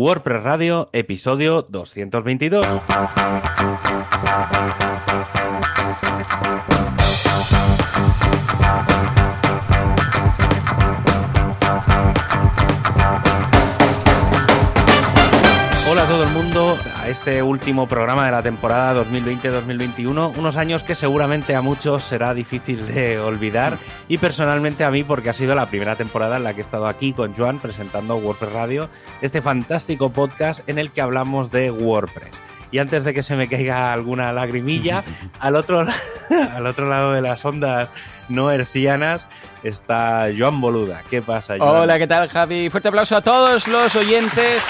WordPress Radio, episodio 222. Este último programa de la temporada 2020-2021, unos años que seguramente a muchos será difícil de olvidar y personalmente a mí porque ha sido la primera temporada en la que he estado aquí con Joan presentando WordPress Radio, este fantástico podcast en el que hablamos de WordPress. Y antes de que se me caiga alguna lagrimilla, al otro, al otro lado de las ondas no hercianas está Joan Boluda. ¿Qué pasa, Joan? Hola, ¿qué tal, Javi? Fuerte aplauso a todos los oyentes.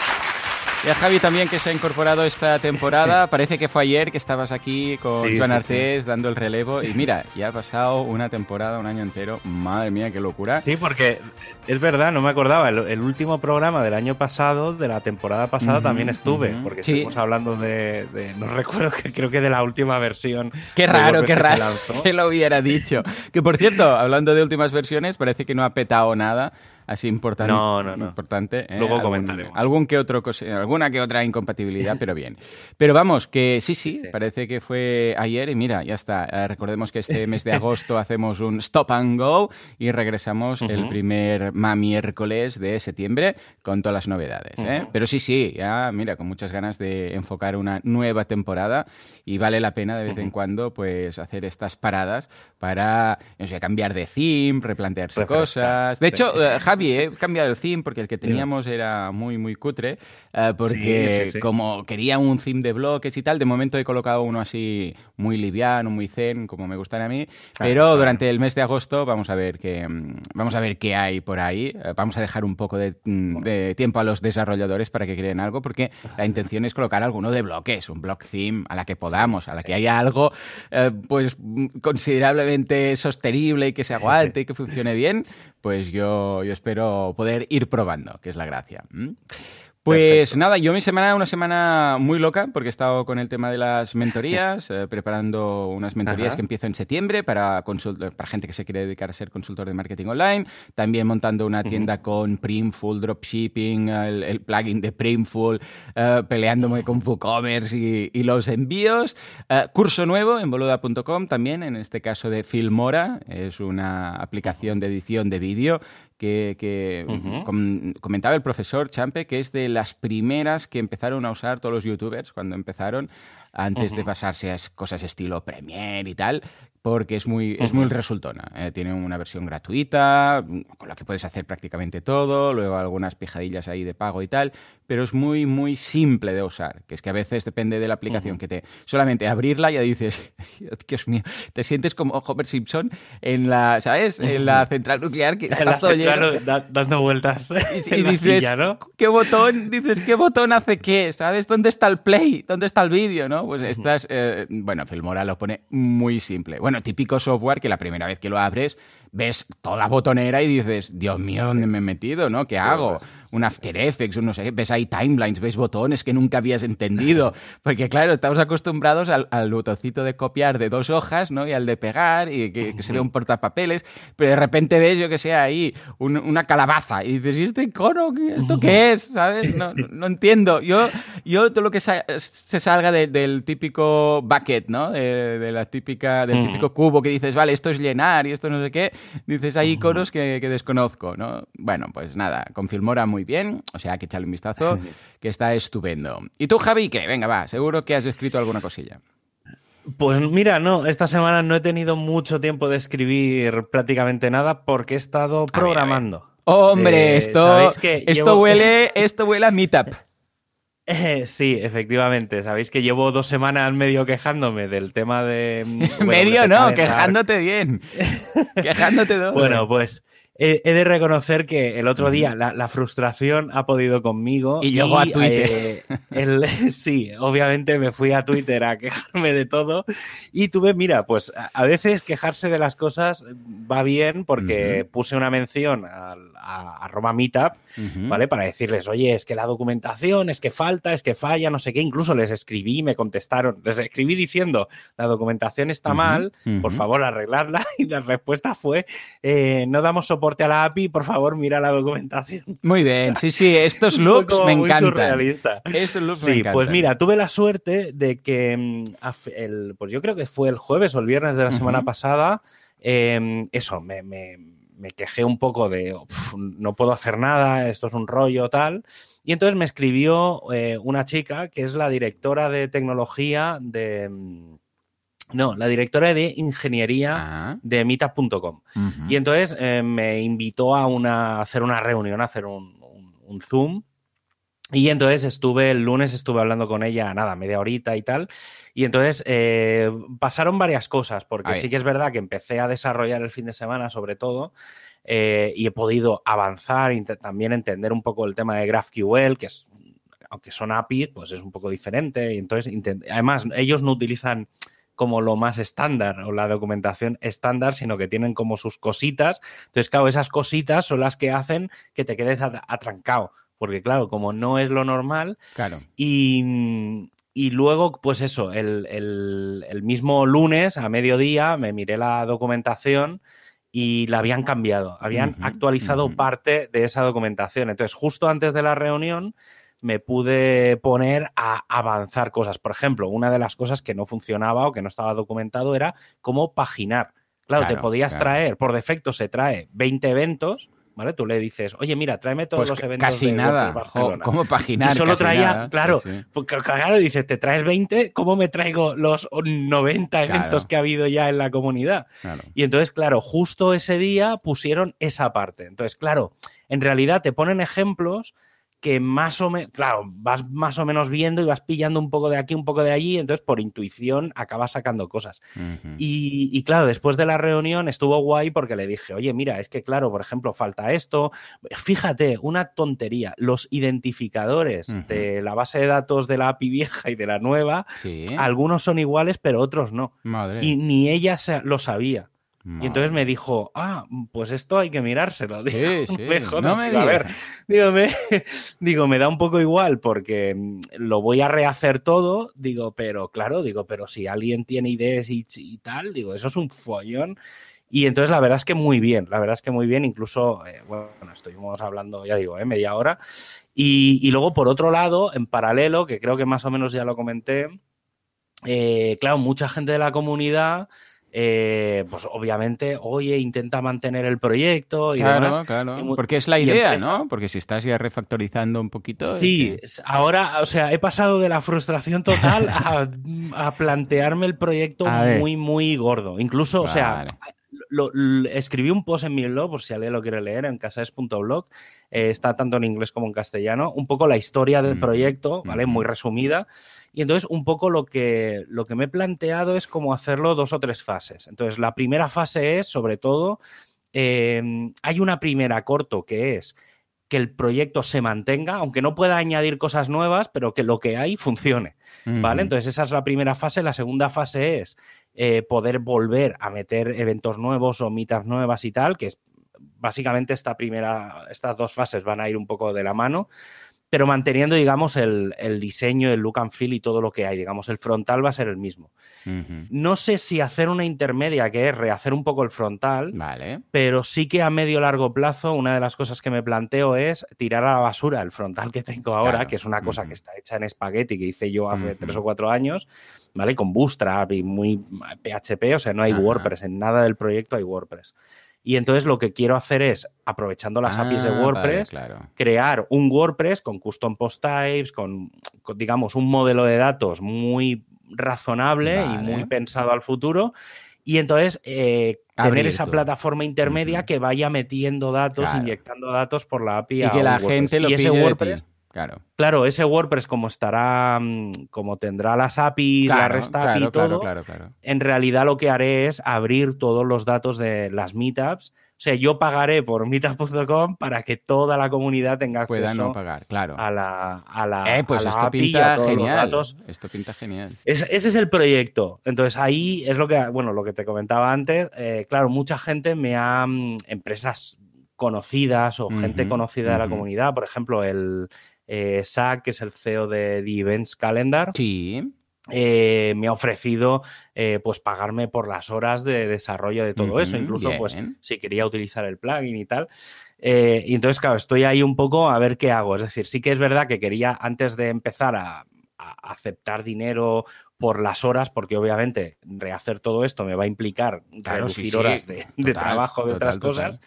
Y a Javi también que se ha incorporado esta temporada. Parece que fue ayer que estabas aquí con Sí, Joan sí, Artés dando el relevo. Y mira, ya ha pasado una temporada, un año entero. Madre mía, qué locura. Sí, porque es verdad, no me acordaba. El, el último programa del año pasado, de la temporada pasada, Ujú, también estuve. ujú. Porque Sí. estuvimos hablando de, de- No recuerdo que creo que de la última versión. Qué raro, qué que raro lanzó. que lo hubiera dicho. Que por cierto, hablando de últimas versiones, parece que no ha petado nada así importante. No, no, no. importante ¿eh? Luego Algún- comentaremos. Algún que otro, cos- alguna que otra incompatibilidad, pero bien. Pero vamos, que sí, sí, Sí. parece que fue ayer y mira, ya está. Eh, recordemos que este mes de agosto hacemos un stop and go y regresamos el primer ma miércoles de septiembre con todas las novedades. ¿eh? Pero sí, sí, ya mira, con muchas ganas de enfocar una nueva temporada y vale la pena de vez en cuando pues hacer estas paradas para no sé, cambiar de theme, replantearse Refrescar, cosas. De sí. hecho, eh, Javi, he cambiado el theme porque el que teníamos era muy, muy cutre, eh, porque Sí, sí, sí. como quería un theme de bloques y tal, de momento he colocado uno así muy liviano, muy zen, como me gustan a mí, Ah, pero durante el mes de agosto vamos a ver qué, mm, vamos a ver qué hay por ahí. Eh, Vamos a dejar un poco de, mm, de tiempo a los desarrolladores para que creen algo, porque la intención es colocar alguno de bloques, un block theme a la que a la que haya algo eh, pues mm, considerablemente sostenible y que se aguante y que funcione bien, pues yo, yo espero poder ir probando, que es la gracia. Pues Perfecto. nada, yo mi semana, una semana muy loca, porque he estado con el tema de las mentorías, eh, preparando unas mentorías Ajá. que empiezo en septiembre para, para gente que se quiere dedicar a ser consultor de marketing online, también montando una tienda con Primful, dropshipping, el, el plugin de Primful, eh, peleándome con WooCommerce y, y los envíos. Eh, curso nuevo en boluda.com también, en este caso de Filmora, es una aplicación de edición de vídeo que, que com- comentaba el profesor Champe, que es de las primeras que empezaron a usar todos los youtubers cuando empezaron, antes de pasarse a cosas estilo Premiere y tal, porque es muy, es muy resultona. Eh, tiene una versión gratuita, con la que puedes hacer prácticamente todo, luego algunas pijadillas ahí de pago y tal, pero es muy, muy simple de usar, que es que a veces depende de la aplicación que te... Solamente abrirla ya dices, Dios mío, te sientes como Homer Simpson en la, ¿sabes? En la central nuclear que está todo lleno. central da- dando vueltas Y, dices, silla, ¿no? ¿qué botón? Dices, ¿qué botón hace qué? ¿Sabes? ¿Dónde está el play? ¿Dónde está el vídeo? ¿no? Pues estás, eh, bueno, Filmora lo pone muy simple. Bueno, típico software que la primera vez que lo abres ves toda la botonera y dices, Dios mío, ¿dónde me he metido? ¿no? ¿Qué hago? Un After Effects, un no sé, qué, ves ahí timelines, ves botones que nunca habías entendido. Porque claro, estamos acostumbrados al, al botoncito de copiar de dos hojas, ¿no? Y al de pegar y que, que se vea un portapapeles, pero de repente ves, yo que sé, ahí un- una calabaza y dices, ¿y este icono? ¿Qué- ¿Esto qué es? ¿Sabes? No, no- no entiendo. Yo, yo todo lo que sa- se salga de- del típico bucket, ¿no? De, de la típica, del típico cubo que dices, vale, esto es llenar y esto no sé qué, dices, hay iconos que, que desconozco, ¿no? Bueno, pues nada, con Filmora muy bien, o sea, que echarle un vistazo, que está estupendo. ¿Y tú, Javi, qué? Venga, va, seguro que has escrito alguna cosilla. Pues mira, no, esta semana no he tenido mucho tiempo de escribir prácticamente nada porque he estado A ver, a ver. programando. Hombre, Eh, esto, ¿sabéis que esto, llevo- huele, esto huele a Meetup. Eh, sí, efectivamente. Sabéis que llevo dos semanas medio quejándome del tema de. mm, bueno, Medio no, quejándote bien. quejándote todo. Bueno, pues he, he de reconocer que el otro día la, la frustración ha podido conmigo. Y llegó a Twitter. eh, el- sí, obviamente me fui a Twitter a quejarme de todo. Y tuve, mira, pues a, veces quejarse de las cosas va bien porque puse una mención al, a, arroba meetup, ¿vale? Para decirles, oye, es que la documentación, es que falta, es que falla, no sé qué. Incluso les escribí y me contestaron. Les escribí diciendo, la documentación está mal, por favor, arreglarla. Y la respuesta fue, eh, no damos soporte a la API, por favor, mira la documentación. Muy bien, sí, sí, estos looks me encantan. Surrealista. Estos looks sí, pues mira, tuve la suerte de que, mm, el, pues yo creo que fue el jueves o el viernes de la semana pasada, em, eso, me me quejé un poco de no puedo hacer nada, esto es un rollo tal. Y entonces me escribió eh, una chica que es la directora de tecnología de... Mm, no, la directora de ingeniería ah. de meetup.com. Y entonces eh, me invitó a, una, hacer una reunión, a hacer un, Zoom. Y entonces estuve, el lunes estuve hablando con ella, nada, media horita y tal. Y entonces eh, pasaron varias cosas, porque sí que es verdad que empecé a desarrollar el fin de semana sobre todo. Eh, y he podido avanzar, y también entender un poco el tema de GraphQL, que es, aunque son APIs, pues es un poco diferente. Y entonces, además, ellos no utilizan como lo más estándar o la documentación estándar, sino que tienen como sus cositas. Entonces, claro, esas cositas son las que hacen que te quedes atrancado. Porque, claro, como no es lo normal. Claro. Y, y luego, pues eso, el, mismo lunes a mediodía me miré la documentación y la habían cambiado, habían actualizado parte de esa documentación. Entonces, justo antes de la reunión me pude poner a avanzar cosas. Por ejemplo, una de las cosas que no funcionaba o que no estaba documentado era cómo paginar. Claro, te podías traer, por defecto se trae 20 eventos, ¿vale? Tú le dices, oye, mira, tráeme todos pues los eventos casi de nada. ¿Cómo paginar? Y solo traía, claro, porque claro, dices, te traes 20, ¿cómo me traigo los 90 eventos que ha habido ya en la comunidad? Y entonces, claro, justo ese día pusieron esa parte. Entonces, claro, en realidad te ponen ejemplos que más o menos, claro, vas más o menos viendo y vas pillando un poco de aquí, un poco de allí, entonces por intuición acabas sacando cosas. y, claro, después de la reunión estuvo guay porque le dije, oye, mira, es que claro, por ejemplo, falta esto. Fíjate, una tontería, los identificadores de la base de datos de la API vieja y de la nueva, algunos son iguales, pero otros no. Y ni ella lo sabía. Y entonces me dijo, ah, pues esto hay que mirárselo. Digo, no me a ver, digo me, digo, me da un poco igual porque mm, lo voy a rehacer todo, digo, pero claro, digo, pero si alguien tiene ideas y, tal, digo, eso es un follón. Y entonces la verdad es que muy bien, la verdad es que muy bien, incluso, eh, bueno, estuvimos hablando, ya digo, eh, media hora. Y, y, luego, por otro lado, en paralelo, que creo que más o menos ya lo comenté, eh, claro, mucha gente de la comunidad eh, pues obviamente, oye, intenta mantener el proyecto y claro, Claro, porque es la idea, ¿no? Porque si estás ya refactorizando un poquito. Sí, ahora, o sea, he pasado de la frustración total a, plantearme el proyecto muy, muy gordo. Incluso, o sea, escribí un post en mi blog, por si alguien lo quiere leer, en casaes.blog. Eh, está tanto en inglés como en castellano. Un poco la historia del proyecto, ¿vale? Muy resumida. Y entonces, un poco lo que, lo que me he planteado es cómo hacerlo dos o tres fases. Entonces, la primera fase es, sobre todo, em, hay una primera corto que es que el proyecto se mantenga, aunque no pueda añadir cosas nuevas, pero que lo que hay funcione. ¿Vale? Entonces, esa es la primera fase. La segunda fase es eh, poder volver a meter eventos nuevos o mitas nuevas y tal, que es básicamente esta primera, estas dos fases van a ir un poco de la mano pero manteniendo, digamos, el, diseño, el look and feel y todo lo que hay. Digamos, el frontal va a ser el mismo. No sé si hacer una intermedia, que es rehacer un poco el frontal, vale. pero sí que a medio largo plazo, una de las cosas que me planteo es tirar a la basura el frontal que tengo ahora, que es una cosa que está hecha en espagueti, que hice yo hace tres o cuatro años, ¿vale? Con Bootstrap y muy PHP, o sea, no hay WordPress, en nada del proyecto hay WordPress. Y entonces lo que quiero hacer es, aprovechando las APIs de ah, WordPress, crear un WordPress con custom post types, con, digamos, un modelo de datos muy razonable y muy pensado al futuro. Y entonces eh, tener esa plataforma intermedia que vaya metiendo datos, inyectando datos por la API. Y que la gente lo y ese WordPress, Claro. Claro, ese WordPress como estará, mm, como tendrá las APIs, la REST API y todo, en realidad lo que haré es abrir todos los datos de las meetups. O sea, yo pagaré por meetup.com para que toda la comunidad tenga acceso Pueda no pagar, claro. a la, a la, eh, pues a esto API, pinta a todos genial. los datos. Esto pinta genial. ese es el proyecto. Entonces ahí es lo que, bueno, lo que te comentaba antes. Eh, claro, mucha gente me ha, mm, empresas conocidas o gente conocida de la comunidad. Por ejemplo, el eh, Zach, que es el CEO de The Events Calendar, Sí. eh, me ha ofrecido eh, pues pagarme por las horas de desarrollo de todo eso, incluso pues si quería utilizar el plugin y tal. Eh, y entonces, claro, estoy ahí un poco a ver qué hago. Es decir, sí que es verdad que quería, antes de empezar a, a aceptar dinero por las horas, porque obviamente rehacer todo esto me va a implicar Claro, reducir sí. horas de, trabajo, de otras total. cosas.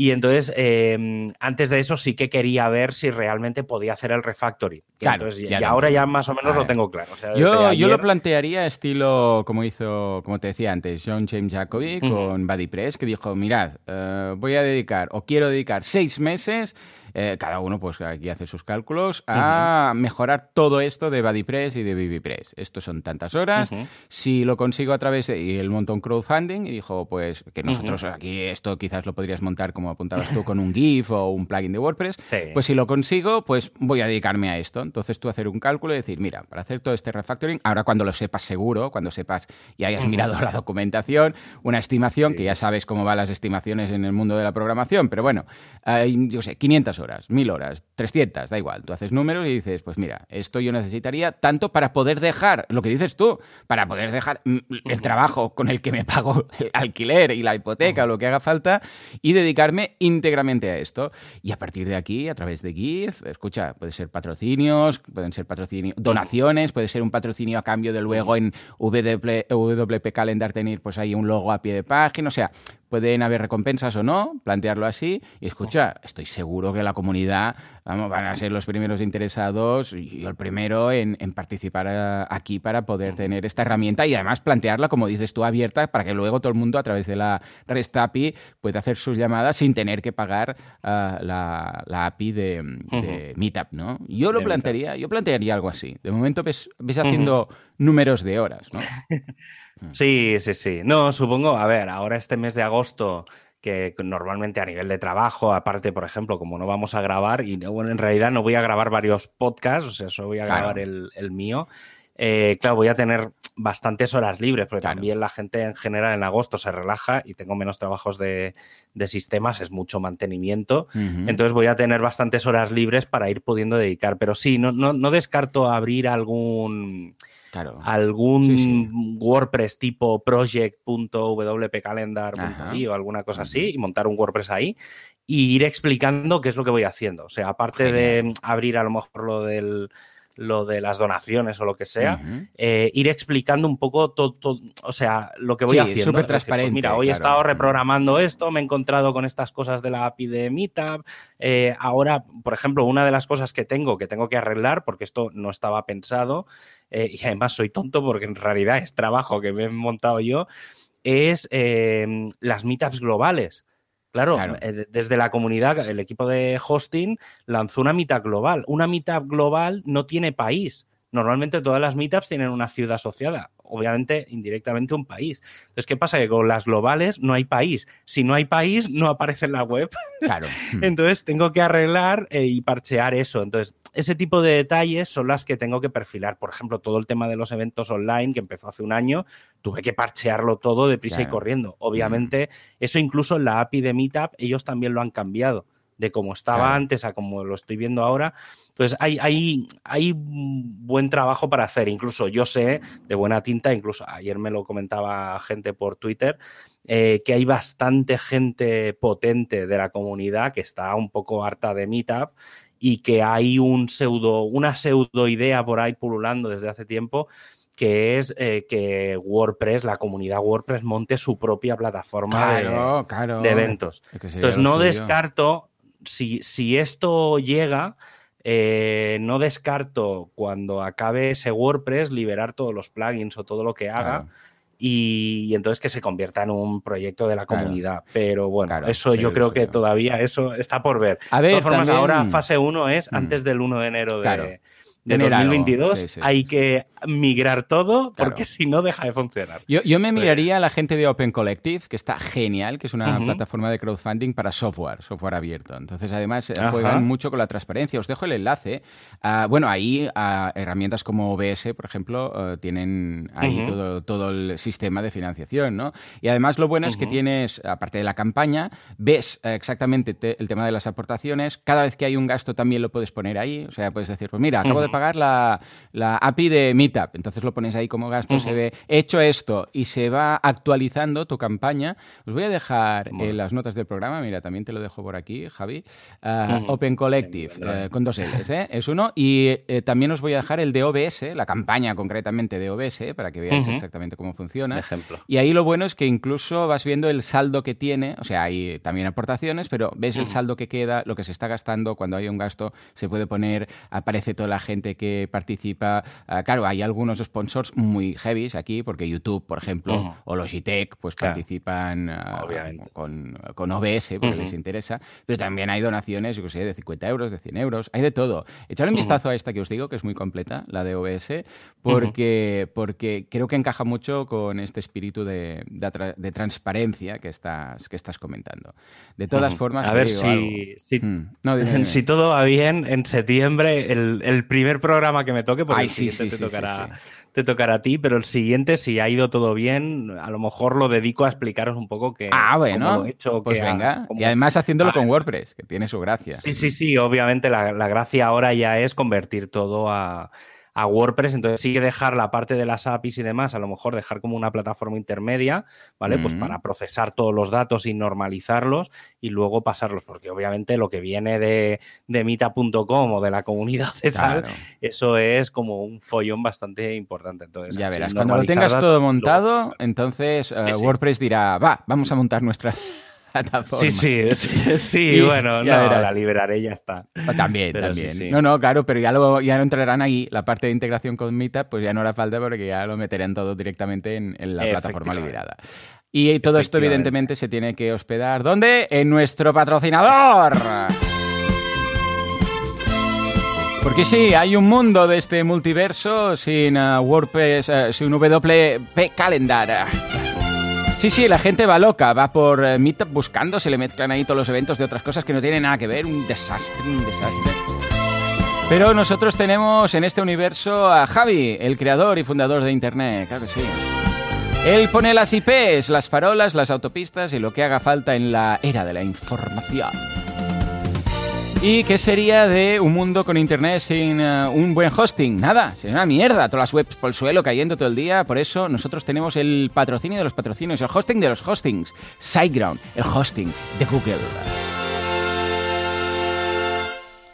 Y entonces, eh, antes de eso sí que quería ver si realmente podía hacer el Claro, entonces, ya y ahora ya más o menos lo tengo claro. O sea, desde Yo, yo lo plantearía estilo como hizo, como te decía antes, John James Jacoby Ujú. con BuddyPress, que dijo, mirad, eh, voy a dedicar o quiero dedicar seis meses, eh, cada uno pues aquí hace sus cálculos, a mejorar todo esto de BuddyPress y de BBPress. Esto son tantas horas. Si lo consigo a través de... Y él montó un crowdfunding y dijo, pues que nosotros aquí esto quizás lo podrías montar como apuntabas tú con un GIF o un plugin de WordPress. Sí. Pues si lo consigo, pues voy a dedicarme a esto. Entonces tú hacer un cálculo y decir, mira, para hacer todo este refactoring, ahora cuando lo sepas seguro, cuando sepas y hayas mirado la documentación, una estimación, que ya sabes cómo van las estimaciones en el mundo de la programación, pero bueno, hay, yo sé, 500 horas, 1000 horas, 300, da igual. Tú haces números y dices, pues mira, esto yo necesitaría tanto para poder dejar, lo que dices tú, para poder dejar mm, el trabajo con el que me pago el alquiler y la hipoteca o lo que haga falta y dedicarme íntegramente a esto. Y a partir de aquí, a través de GIF, escucha, puede ser patrocinios, pueden ser patrocinios, donaciones, puede ser un patrocinio a cambio de luego en WP Calendar tener pues ahí un logo a pie de página, o sea, pueden haber recompensas o no, plantearlo así. Y escucha, estoy seguro que la comunidad vamos, van a ser los primeros interesados y yo el primero en, en participar aquí para poder tener esta herramienta y además plantearla, como dices tú, abierta para que luego todo el mundo a través de la REST API pueda hacer sus llamadas sin tener que pagar ah, la, la API de, de Meetup, ¿no? Yo lo De plantearía, yo plantearía algo así. De momento ves, ves haciendo números de horas, ¿no? Sí, sí, sí. No, supongo, a ver, ahora este mes de agosto, que normalmente a nivel de trabajo, aparte, por ejemplo, como no vamos a grabar, y no- bueno, en realidad no voy a grabar varios podcasts, o sea, solo voy a Claro. grabar el, el mío. eh, claro, voy a tener bastantes horas libres, porque Claro. también la gente en general en agosto se relaja y tengo menos trabajos de, de sistemas, es mucho mantenimiento. Entonces voy a tener bastantes horas libres para ir pudiendo dedicar. Pero sí, no, no, no descarto abrir algún, claro. algún Sí, sí. WordPress tipo project.wpcalendar.io o alguna cosa así y montar un WordPress ahí y ir explicando qué es lo que voy haciendo. O sea, aparte de abrir a lo mejor lo del lo de las donaciones o lo que sea, eh, ir explicando un poco todo, o sea, lo que voy Sí, haciendo. súper decir, pues transparente, mira, hoy he estado reprogramando esto, me he encontrado con estas cosas de la API de Meetup. eh, ahora, por ejemplo, una de las cosas que tengo, que tengo que arreglar, porque esto no estaba pensado, eh, y además soy tonto porque en realidad es trabajo que me he montado yo, es eh, las meetups globales. Claro, Claro. eh, de- desde la comunidad, el equipo de hosting lanzó una meetup global. Una meetup global no tiene país. Normalmente todas las meetups tienen una ciudad asociada, obviamente indirectamente un país. Entonces, ¿qué pasa? Que con las globales no hay país. Si no hay país, no aparece en la web. Claro. Entonces, tengo que arreglar eh, y parchear eso. Entonces, ese tipo de detalles son las que tengo que perfilar. Por ejemplo, todo el tema de los eventos online, que empezó hace un año, tuve que parchearlo todo deprisa y Claro. corriendo. Obviamente, eso incluso en la API de Meetup, ellos también lo han cambiado de cómo estaba Claro. antes a como lo estoy viendo ahora. Entonces, hay, hay, hay buen trabajo para hacer. Incluso yo sé de buena tinta, incluso ayer me lo comentaba gente por Twitter, eh, que hay bastante gente potente de la comunidad que está un poco harta de Meetup y que hay un pseudo, una pseudo idea por ahí pululando desde hace tiempo que es eh, que WordPress, la comunidad WordPress, monte su propia plataforma de- Claro, claro. de, eventos. Es que sería Entonces, no suyo. descarto, si, si esto llega, eh, no descarto cuando acabe ese WordPress liberar todos los plugins o todo lo que haga. Claro. Y, y entonces que se convierta en un proyecto de la Claro. comunidad. Pero bueno, Claro, eso yo creo que todavía eso está por ver. A De ver, todas formas, también- ahora fase 1 es Mm. antes del 1 de enero de, Claro. De Tener algo. 2022 Sí, sí, hay sí. que migrar todo Claro. porque si no deja de funcionar. Yo, yo me miraría a la gente de Open Collective, que está genial, que es una plataforma de crowdfunding para software, software abierto. Entonces, además, eh, Ajá. juegan mucho con la transparencia. Os dejo el enlace. Ah, bueno, ahí ah, herramientas como OBS, por ejemplo, eh, tienen ahí todo, todo el sistema de financiación, ¿no? Y además lo bueno es que tienes, aparte de la campaña, ves eh, exactamente te- el tema de las aportaciones. Cada vez que hay un gasto también lo puedes poner ahí. O sea, puedes decir, pues mira, acabo de. Pagar la, la API de Meetup. Entonces lo pones ahí como gasto, se ve he hecho esto y se va actualizando tu campaña. Os voy a dejar Bueno. en las notas del programa, mira, también te lo dejo por aquí, Javi. Ujú. Open Collective, Sí, eh, con dos L's, ¿eh? es uno. Y eh, también os voy a dejar el de OBS, la campaña concretamente de OBS, para que veáis exactamente cómo Un funciona. ejemplo. Y ahí lo bueno es que incluso vas viendo el saldo que tiene, o sea, hay también aportaciones, pero ves el saldo que queda, lo que se está gastando, cuando hay un gasto se puede poner, aparece toda la gente que participa. Ah, claro, hay algunos sponsors muy heavies aquí, porque YouTube, por ejemplo, Ujú. o Logitech, pues Claro. participan ah, con, con OBS, porque Ujú. les interesa, pero también hay donaciones, yo que sé, de 50 euros, de 100 euros, hay de todo. Echadle un vistazo a esta que os digo, que es muy completa, la de OBS, porque, porque creo que encaja mucho con este espíritu de, de de transparencia que estás, que estás comentando. De todas formas, A ver digo si, si, Mm. No, dime, dime. si todo va bien, en septiembre, el, el primer programa que me toque, porque Ay, el sí, siguiente sí, te, sí, tocará, te tocará a ti, pero el siguiente, si ha ido todo bien, a lo mejor lo dedico a explicaros un poco que, Ah, bueno, he hecho. pues que venga. cómo- Y además haciéndolo Ah, con WordPress, que tiene su gracia. Sí, sí, sí, obviamente la, la gracia ahora ya es convertir todo a, a WordPress, entonces sí que dejar la parte de las APIs y demás, a lo mejor dejar como una plataforma intermedia, ¿vale? Pues para procesar todos los datos y normalizarlos y luego pasarlos, porque obviamente lo que viene de, de Mita.com o de la comunidad de tal, eso es como un follón bastante importante. Entonces, Ya verás, cuando lo tengas todo montado, entonces eh, Sí, sí. WordPress dirá, va, vamos a montar nuestra plataforma. Sí, sí, sí, bueno, ya no, verás. la liberaré y ya está. Ah, También, Pero también. sí. No, no, claro, pero ya lo, ya lo entrarán ahí, la parte de integración con Meetup, pues ya no hará falta porque ya lo meterán todo directamente en, en la plataforma liberada. Y todo esto, evidentemente, se tiene que hospedar. ¿Dónde? En nuestro patrocinador. Porque sí, hay un mundo de este multiverso sin eh, WordPress, eh, sin WP Calendar. Sí, sí, la gente va loca, va por eh, Meetup buscando, se le mezclan ahí todos los eventos de otras cosas que no tienen nada que ver, un desastre, un desastre. Pero nosotros tenemos en este universo a Javi, el creador y fundador de Internet, claro que sí. Él pone las IPs, las farolas, las autopistas y lo que haga falta en la era de la información. ¿Y qué sería de un mundo con internet sin eh, un buen hosting? Nada, sería una mierda. Todas las webs por el suelo cayendo todo el día. Por eso nosotros tenemos el patrocinio de los patrocinios, el hosting de los hostings. SiteGround, el hosting de Google.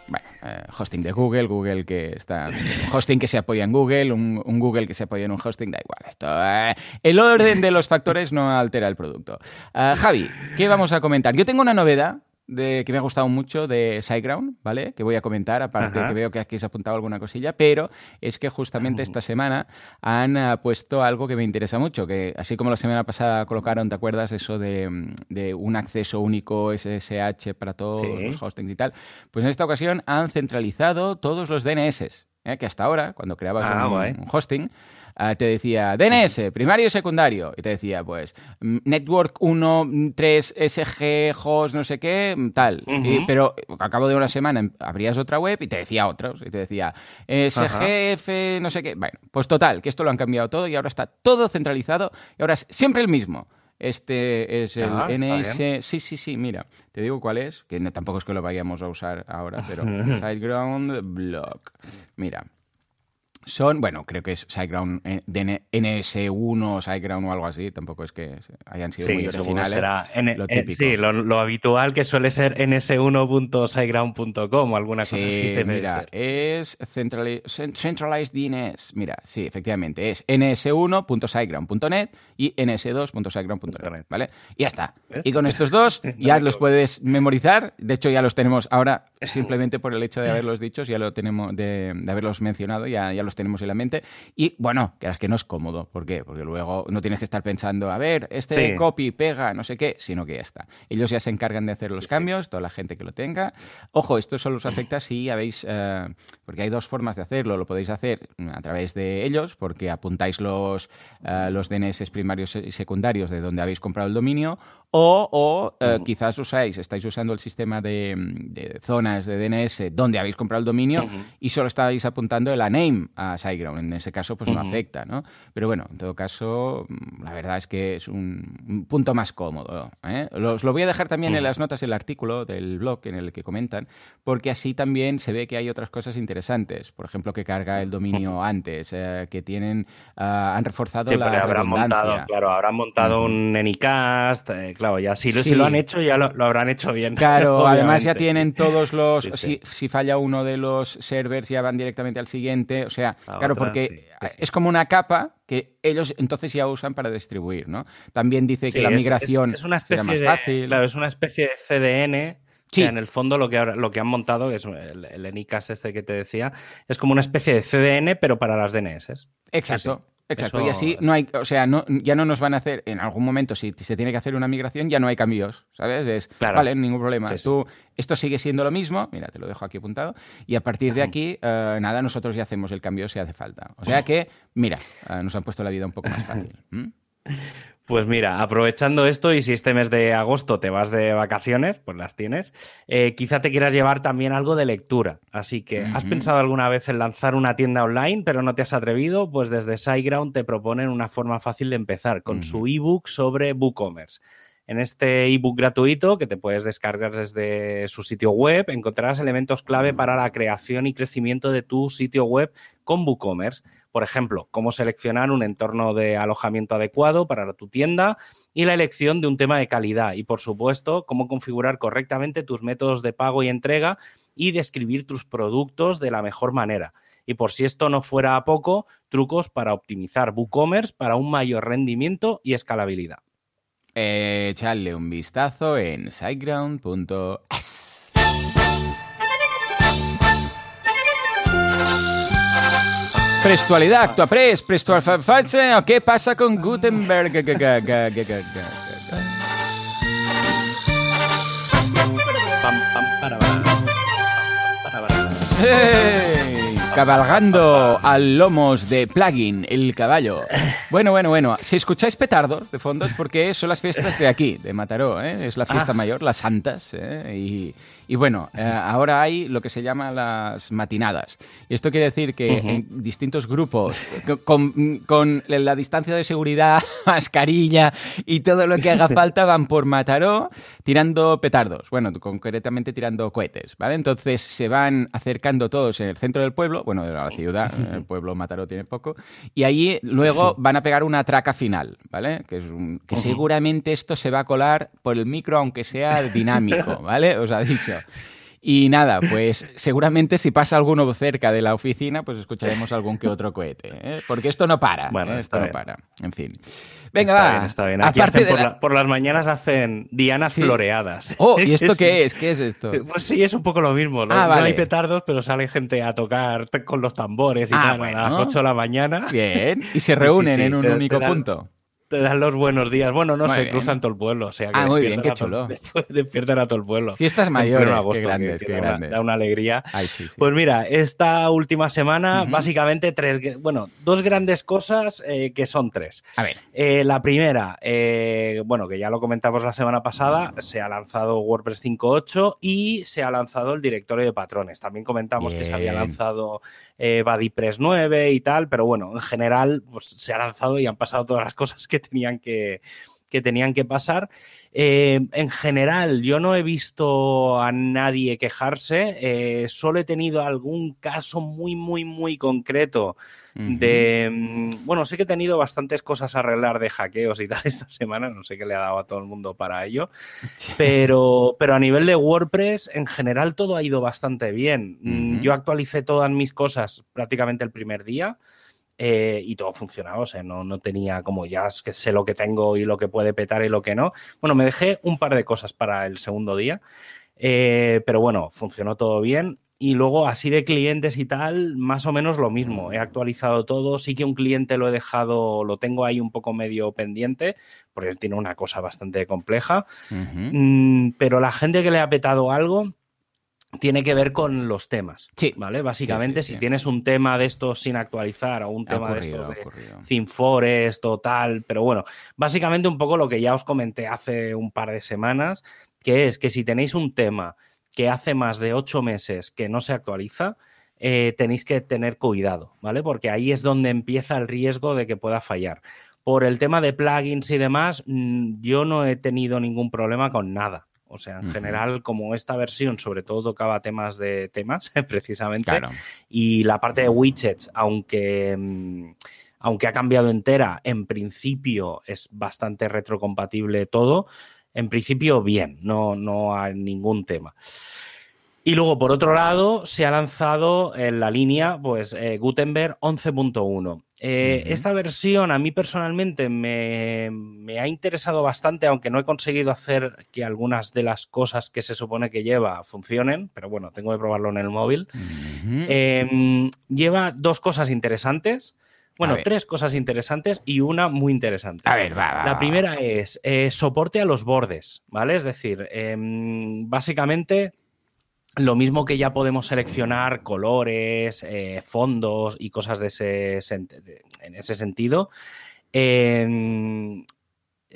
Bueno, eh, hosting de Google, Google que está. Hosting que se apoya en Google, un, Google que se apoya en un hosting, da igual. Esto, eh, el orden de los factores no altera el producto. Javi, ¿qué vamos a comentar? Yo tengo una novedad de, que me ha gustado mucho de SiteGround, ¿vale? Que voy a comentar, aparte Ajá. que veo que aquí has apuntado alguna cosilla, pero es que justamente esta semana han ah, puesto algo que me interesa mucho, que así como la semana pasada colocaron, ¿te acuerdas? Eso de, de un acceso único SSH para todos Sí. los hostings y tal. Pues en esta ocasión han centralizado todos los DNS, ¿eh? que hasta ahora, cuando creabas Ah, un hosting, ah, te decía DNS, primario y secundario, y te decía, pues, mm, Network 1, 3, SG, host, no sé qué, mm, tal. Y- pero al cabo de una semana em- abrías otra web y te decía otros, y te decía SGF, no sé qué. Bueno, pues total, que esto lo han cambiado todo y ahora está todo centralizado y ahora es siempre el mismo. Este es el Ah, NS. Sí, sí, sí, mira. Te digo cuál es, que no- tampoco es que lo vayamos a usar ahora, pero SiteGround Block. Mira. Son, bueno, creo que es SiteGround eh, DN NS1 o SiteGround o algo así. Tampoco es que hayan sido muy seguro originales. será N- lo eh, típico. sí, lo, lo habitual que suele ser ns1.siteground.com o alguna cosa así. Sí, debe mira, es centrali- cen- Centralized DNS. Mira, sí, efectivamente, es ns1.siteground.net y ns2.siteground.net, ¿vale? Y ya está. ¿Ves? Y con estos dos No ya los equivoco. puedes memorizar. De hecho, ya los tenemos ahora simplemente por el hecho de haberlos dicho, ya lo tenemos, de, de haberlos mencionado, ya, ya los tenemos en la mente. Y bueno, que es que no es cómodo. ¿Por qué? Porque luego no tienes que estar pensando, a ver, este copy, pega, no sé qué, sino que ya está. Ellos ya se encargan de hacer los cambios, toda la gente que lo tenga. Ojo, esto solo os afecta si habéis, eh, porque hay dos formas de hacerlo. Lo podéis hacer a través de ellos, porque apuntáis los, uh, los DNS primarios y secundarios de donde habéis comprado el dominio, o, eh, quizás usáis, estáis usando el sistema de, zonas de DNS donde habéis comprado el dominio y solo estáis apuntando el name a SiteGround. En ese caso, pues no afecta, ¿no? Pero bueno, en todo caso, mm, la verdad es que es un, punto más cómodo. ¿eh? Os lo voy a dejar también en las notas del artículo del blog en el que comentan, porque así también se ve que hay otras cosas interesantes. Por ejemplo, que carga el dominio antes, eh, que tienen, ah, han reforzado la habrán montado, claro, habrán montado un Anycast, claro, ya si, lo han hecho, ya lo, habrán hecho bien. Claro, además ya tienen todos los. si, si, falla uno de los servers, ya van directamente al siguiente. O sea, claro, porque es como una capa que ellos entonces ya usan para distribuir, ¿no? También dice que la migración es, una especie más fácil. claro, es una especie de CDN. Sí. en el fondo lo que, lo que han montado, es el, el Enicas este que te decía, es como una especie de CDN, pero para las DNS. Exacto. Exacto, y así no hay, o sea, no, ya no nos van a hacer, en algún momento, si se tiene que hacer una migración, ya no hay cambios, ¿sabes? Es, vale, ningún problema. Tú, esto sigue siendo lo mismo, mira, te lo dejo aquí apuntado, y a partir de aquí, eh, nada, nosotros ya hacemos el cambio si hace falta. O sea que, mira, eh, nos han puesto la vida un poco más fácil. Pues mira, aprovechando esto y si este mes de agosto te vas de vacaciones, pues las tienes, eh, quizá te quieras llevar también algo de lectura. Así que, ¿has pensado alguna vez en lanzar una tienda online pero no te has atrevido? Pues desde SiteGround te proponen una forma fácil de empezar con su ebook sobre WooCommerce. En este ebook gratuito que te puedes descargar desde su sitio web, encontrarás elementos clave para la creación y crecimiento de tu sitio web con WooCommerce. Por ejemplo, cómo seleccionar un entorno de alojamiento adecuado para tu tienda y la elección de un tema de calidad. Y por supuesto, cómo configurar correctamente tus métodos de pago y entrega y describir tus productos de la mejor manera. Y por si esto no fuera poco, trucos para optimizar WooCommerce para un mayor rendimiento y escalabilidad. Eh, echarle un vistazo en siteground.es. Prestualidad, actuapres, prestualfalse, ¿qué pasa con Gutenberg? Para, cabalgando al lomos de Plugin, el caballo. Bueno, bueno, bueno. Si escucháis petardos de fondo es porque son las fiestas de aquí, de Mataró. ¿eh? Es la fiesta ah. mayor, las santas. ¿eh? Y y bueno, eh, ahora hay lo que se llama las matinadas. Y esto quiere decir que en distintos grupos, con, la distancia de seguridad, mascarilla y todo lo que haga falta, van por Mataró tirando petardos. Bueno, concretamente tirando cohetes, ¿vale? Entonces se van acercando todos en el centro del pueblo, bueno, de la ciudad, el pueblo Mataró tiene poco, y allí luego van a pegar una traca final, ¿vale? Que, es que seguramente esto se va a colar por el micro, aunque sea dinámico, ¿vale? Os ha dicho. Y nada, pues seguramente si pasa alguno cerca de la oficina, pues escucharemos algún que otro cohete. ¿eh? Porque esto no para. Bueno, ¿eh? esto no para. En fin. Venga, está Bien, está bien. Aparte por, las mañanas hacen dianas floreadas. Oh, ¿y esto qué es? ¿Qué es esto? Pues sí, es un poco lo mismo. ¿no? Ah, no hay petardos, pero sale gente a tocar con los tambores y ah, tal a las 8 de la mañana. Bien. Y se reúnen en un único punto te dan los buenos días. Bueno, no sé, cruzan todo el pueblo. O sea, que ah, muy bien, qué chulo. despiertan a todo el pueblo. Fiestas mayores, qué grandes, qué grandes. Da una alegría. Pues mira, esta última semana, básicamente tres, bueno, dos grandes cosas eh, que son tres. A ver. Eh, la primera, eh, bueno, que ya lo comentamos la semana pasada, se ha lanzado WordPress 5.8 y se ha lanzado el directorio de patrones. También comentamos que se había lanzado BuddyPress 9 y tal, pero bueno, en general pues, se ha lanzado y han pasado todas las cosas que tenían que, que tenían que pasar. Eh, en general, yo no he visto a nadie quejarse, eh, solo he tenido algún caso muy, muy, muy concreto de... Mm, bueno, sé que he tenido bastantes cosas a arreglar de hackeos y tal esta semana, no sé qué le ha dado a todo el mundo para ello, pero, pero a nivel de WordPress, en general todo ha ido bastante bien. Yo actualicé todas mis cosas prácticamente el primer día. Eh, y todo funcionaba, o sea, no, no, tenía como ya que sé lo que tengo y lo que puede petar y lo que no. Bueno, me dejé un par de cosas para el segundo día, eh, pero bueno, funcionó todo bien. y luego así de clientes y tal, más o menos lo mismo. He actualizado todo. Sí que un cliente lo he dejado, lo tengo ahí un poco medio pendiente, porque tiene una cosa bastante compleja. Mm, pero la gente que le ha petado algo tiene que ver con los temas. Sí. ¿Vale? Básicamente, si tienes un tema de estos sin actualizar o un tema de estos de ThemeForest o tal, pero bueno, básicamente un poco lo que ya os comenté hace un par de semanas, que es que si tenéis un tema que hace más de ocho meses que no se actualiza, eh, tenéis que tener cuidado, ¿vale? Porque ahí es donde empieza el riesgo de que pueda fallar. Por el tema de plugins y demás, mm, yo no he tenido ningún problema con nada. O sea, en general, como esta versión sobre todo tocaba temas de temas, precisamente, y la parte de widgets, aunque, mm, aunque ha cambiado entera, en principio es bastante retrocompatible todo, en principio bien, no, no hay ningún tema. Y luego, por otro lado, se ha lanzado en la línea pues, eh, Gutenberg 11.1. Eh, esta versión a mí personalmente me, ha interesado bastante, aunque no he conseguido hacer que algunas de las cosas que se supone que lleva funcionen, pero bueno, tengo que probarlo en el móvil. Em, lleva dos cosas interesantes. Bueno, tres cosas interesantes y una muy interesante. A ver, va. La primera es eh, soporte a los bordes, ¿vale? Es decir, em, básicamente lo mismo que ya podemos seleccionar colores, eh, fondos y cosas de ese, en ese sentido. Em,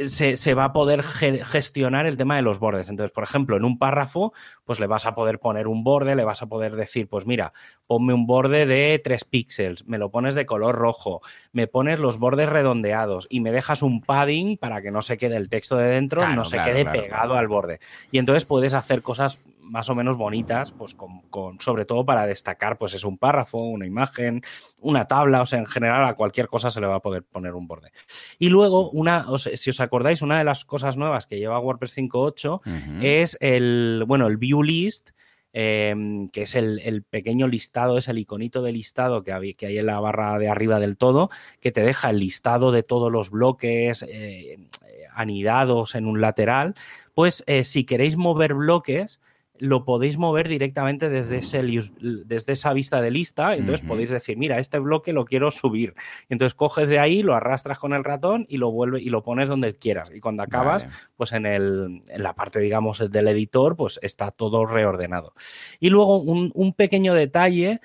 se, va a poder gestionar el tema de los bordes. Entonces, por ejemplo, en un párrafo, pues le vas a poder poner un borde, le vas a poder decir, pues mira, ponme un borde de 3 píxeles, me lo pones de color rojo, me pones los bordes redondeados y me dejas un padding para que no se quede el texto de dentro, no se quede pegado al borde. Y entonces puedes hacer cosas más o menos bonitas, pues con, sobre todo para destacar, pues es un párrafo, una imagen, una tabla, o sea, en general a cualquier cosa se le va a poder poner un borde. Y luego, una, si os acordáis, una de las cosas nuevas que lleva WordPress 5.8 es el, bueno, el view list, em, que es el, pequeño listado, es el iconito de listado que hay, que hay, en la barra de arriba del todo, que te deja el listado de todos los bloques eh, anidados en un lateral. Pues eh, si queréis mover bloques, lo podéis mover directamente desde, ese, desde esa vista de lista. Entonces podéis decir, mira, este bloque lo quiero subir. Entonces coges de ahí, lo arrastras con el ratón y lo vuelve y lo pones donde quieras. Y cuando acabas, pues en, el, en la parte, digamos, del editor, pues está todo reordenado. Y luego un, un pequeño detalle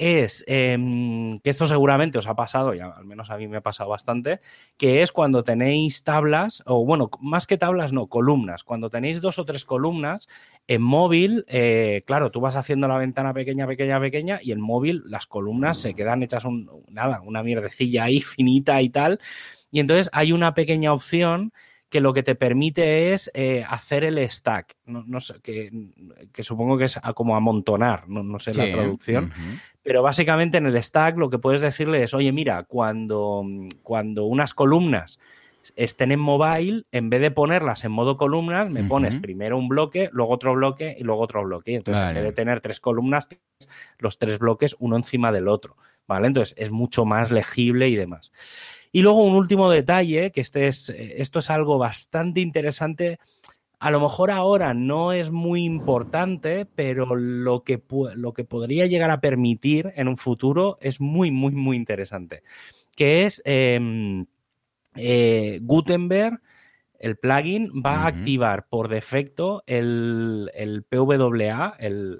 es em, que esto seguramente os ha pasado, y al menos a mí me ha pasado bastante, que es cuando tenéis tablas, o bueno, más que tablas, no, columnas. Cuando tenéis dos o tres columnas, en móvil, eh, claro, tú vas haciendo la ventana pequeña, pequeña, pequeña, y en móvil las columnas se quedan hechas un, nada, una mierdecilla ahí finita y tal. Y entonces hay una pequeña opción que lo que te permite es eh, hacer el stack, no, sé, que, supongo que es como amontonar, no, sé la traducción, pero básicamente en el stack lo que puedes decirle es, oye, mira, cuando, cuando unas columnas estén en mobile, en vez de ponerlas en modo columnas, me pones primero un bloque, luego otro bloque y luego otro bloque. Entonces, en vez de tener tres columnas, los tres bloques uno encima del otro, ¿vale? Entonces, es mucho más legible y demás. Y luego un último detalle, que este es, eh, esto es algo bastante interesante. A lo mejor ahora no es muy importante, pero lo que, lo que podría llegar a permitir en un futuro es muy, muy, muy interesante. Que es em, eh, Gutenberg, el plugin, va a activar por defecto el, el PWA, el,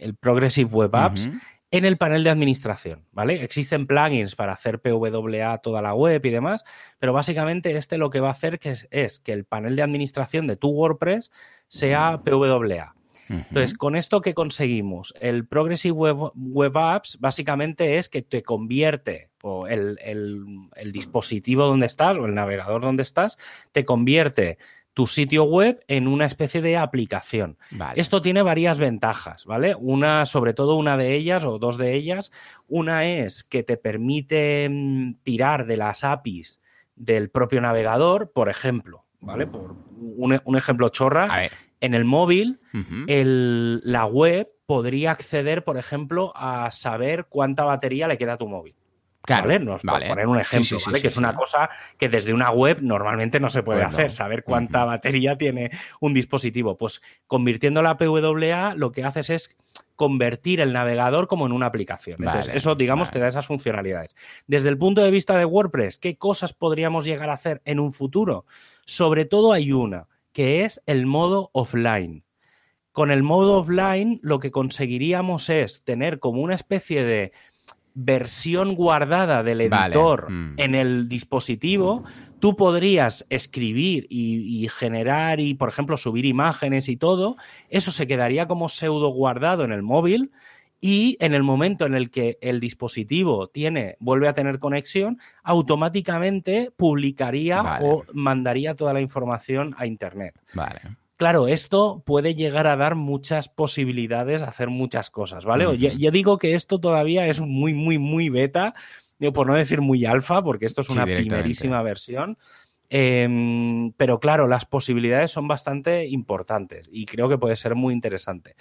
el Progressive Web Apps en el panel de administración, ¿vale? Existen plugins para hacer PWA toda la web y demás, pero básicamente este lo que va a hacer que es, que el panel de administración de tu WordPress sea PWA. Entonces, con esto que conseguimos, el Progressive Web, Apps básicamente es que te convierte el, el dispositivo donde estás o el navegador donde estás, te convierte tu sitio web en una especie de aplicación. Esto tiene varias ventajas, ¿vale? Una, sobre todo una de ellas o dos de ellas, una es que te permite mm, tirar de las APIs del propio navegador, por ejemplo, ¿vale? Por un, ejemplo chorra, en el móvil, la web podría acceder, por ejemplo, a saber cuánta batería le queda a tu móvil. ¿Vale? Nos, por poner un ejemplo, ¿vale? que es una cosa que desde una web normalmente no se puede hacer, saber cuánta batería tiene un dispositivo. Pues convirtiendo la PWA lo que haces es convertir el navegador como en una aplicación. Entonces, eso, digamos, te da esas funcionalidades. Desde el punto de vista de WordPress, ¿qué cosas podríamos llegar a hacer en un futuro? Sobre todo hay una, que es el modo offline. Con el modo offline lo que conseguiríamos es tener como una especie de versión guardada del editor mm. en el dispositivo, tú podrías escribir y, generar y, por ejemplo, subir imágenes y todo, eso se quedaría como pseudo guardado en el móvil y en el momento en el que el dispositivo tiene, vuelve a tener conexión, automáticamente publicaría o mandaría toda la información a Internet. Vale. Claro, esto puede llegar a dar muchas posibilidades, hacer muchas cosas, ¿vale? ya, digo que esto todavía es muy, muy, muy beta, por no decir muy alfa, porque esto es una primerísima versión. Em, pero claro, las posibilidades son bastante importantes y creo que puede ser muy interesante.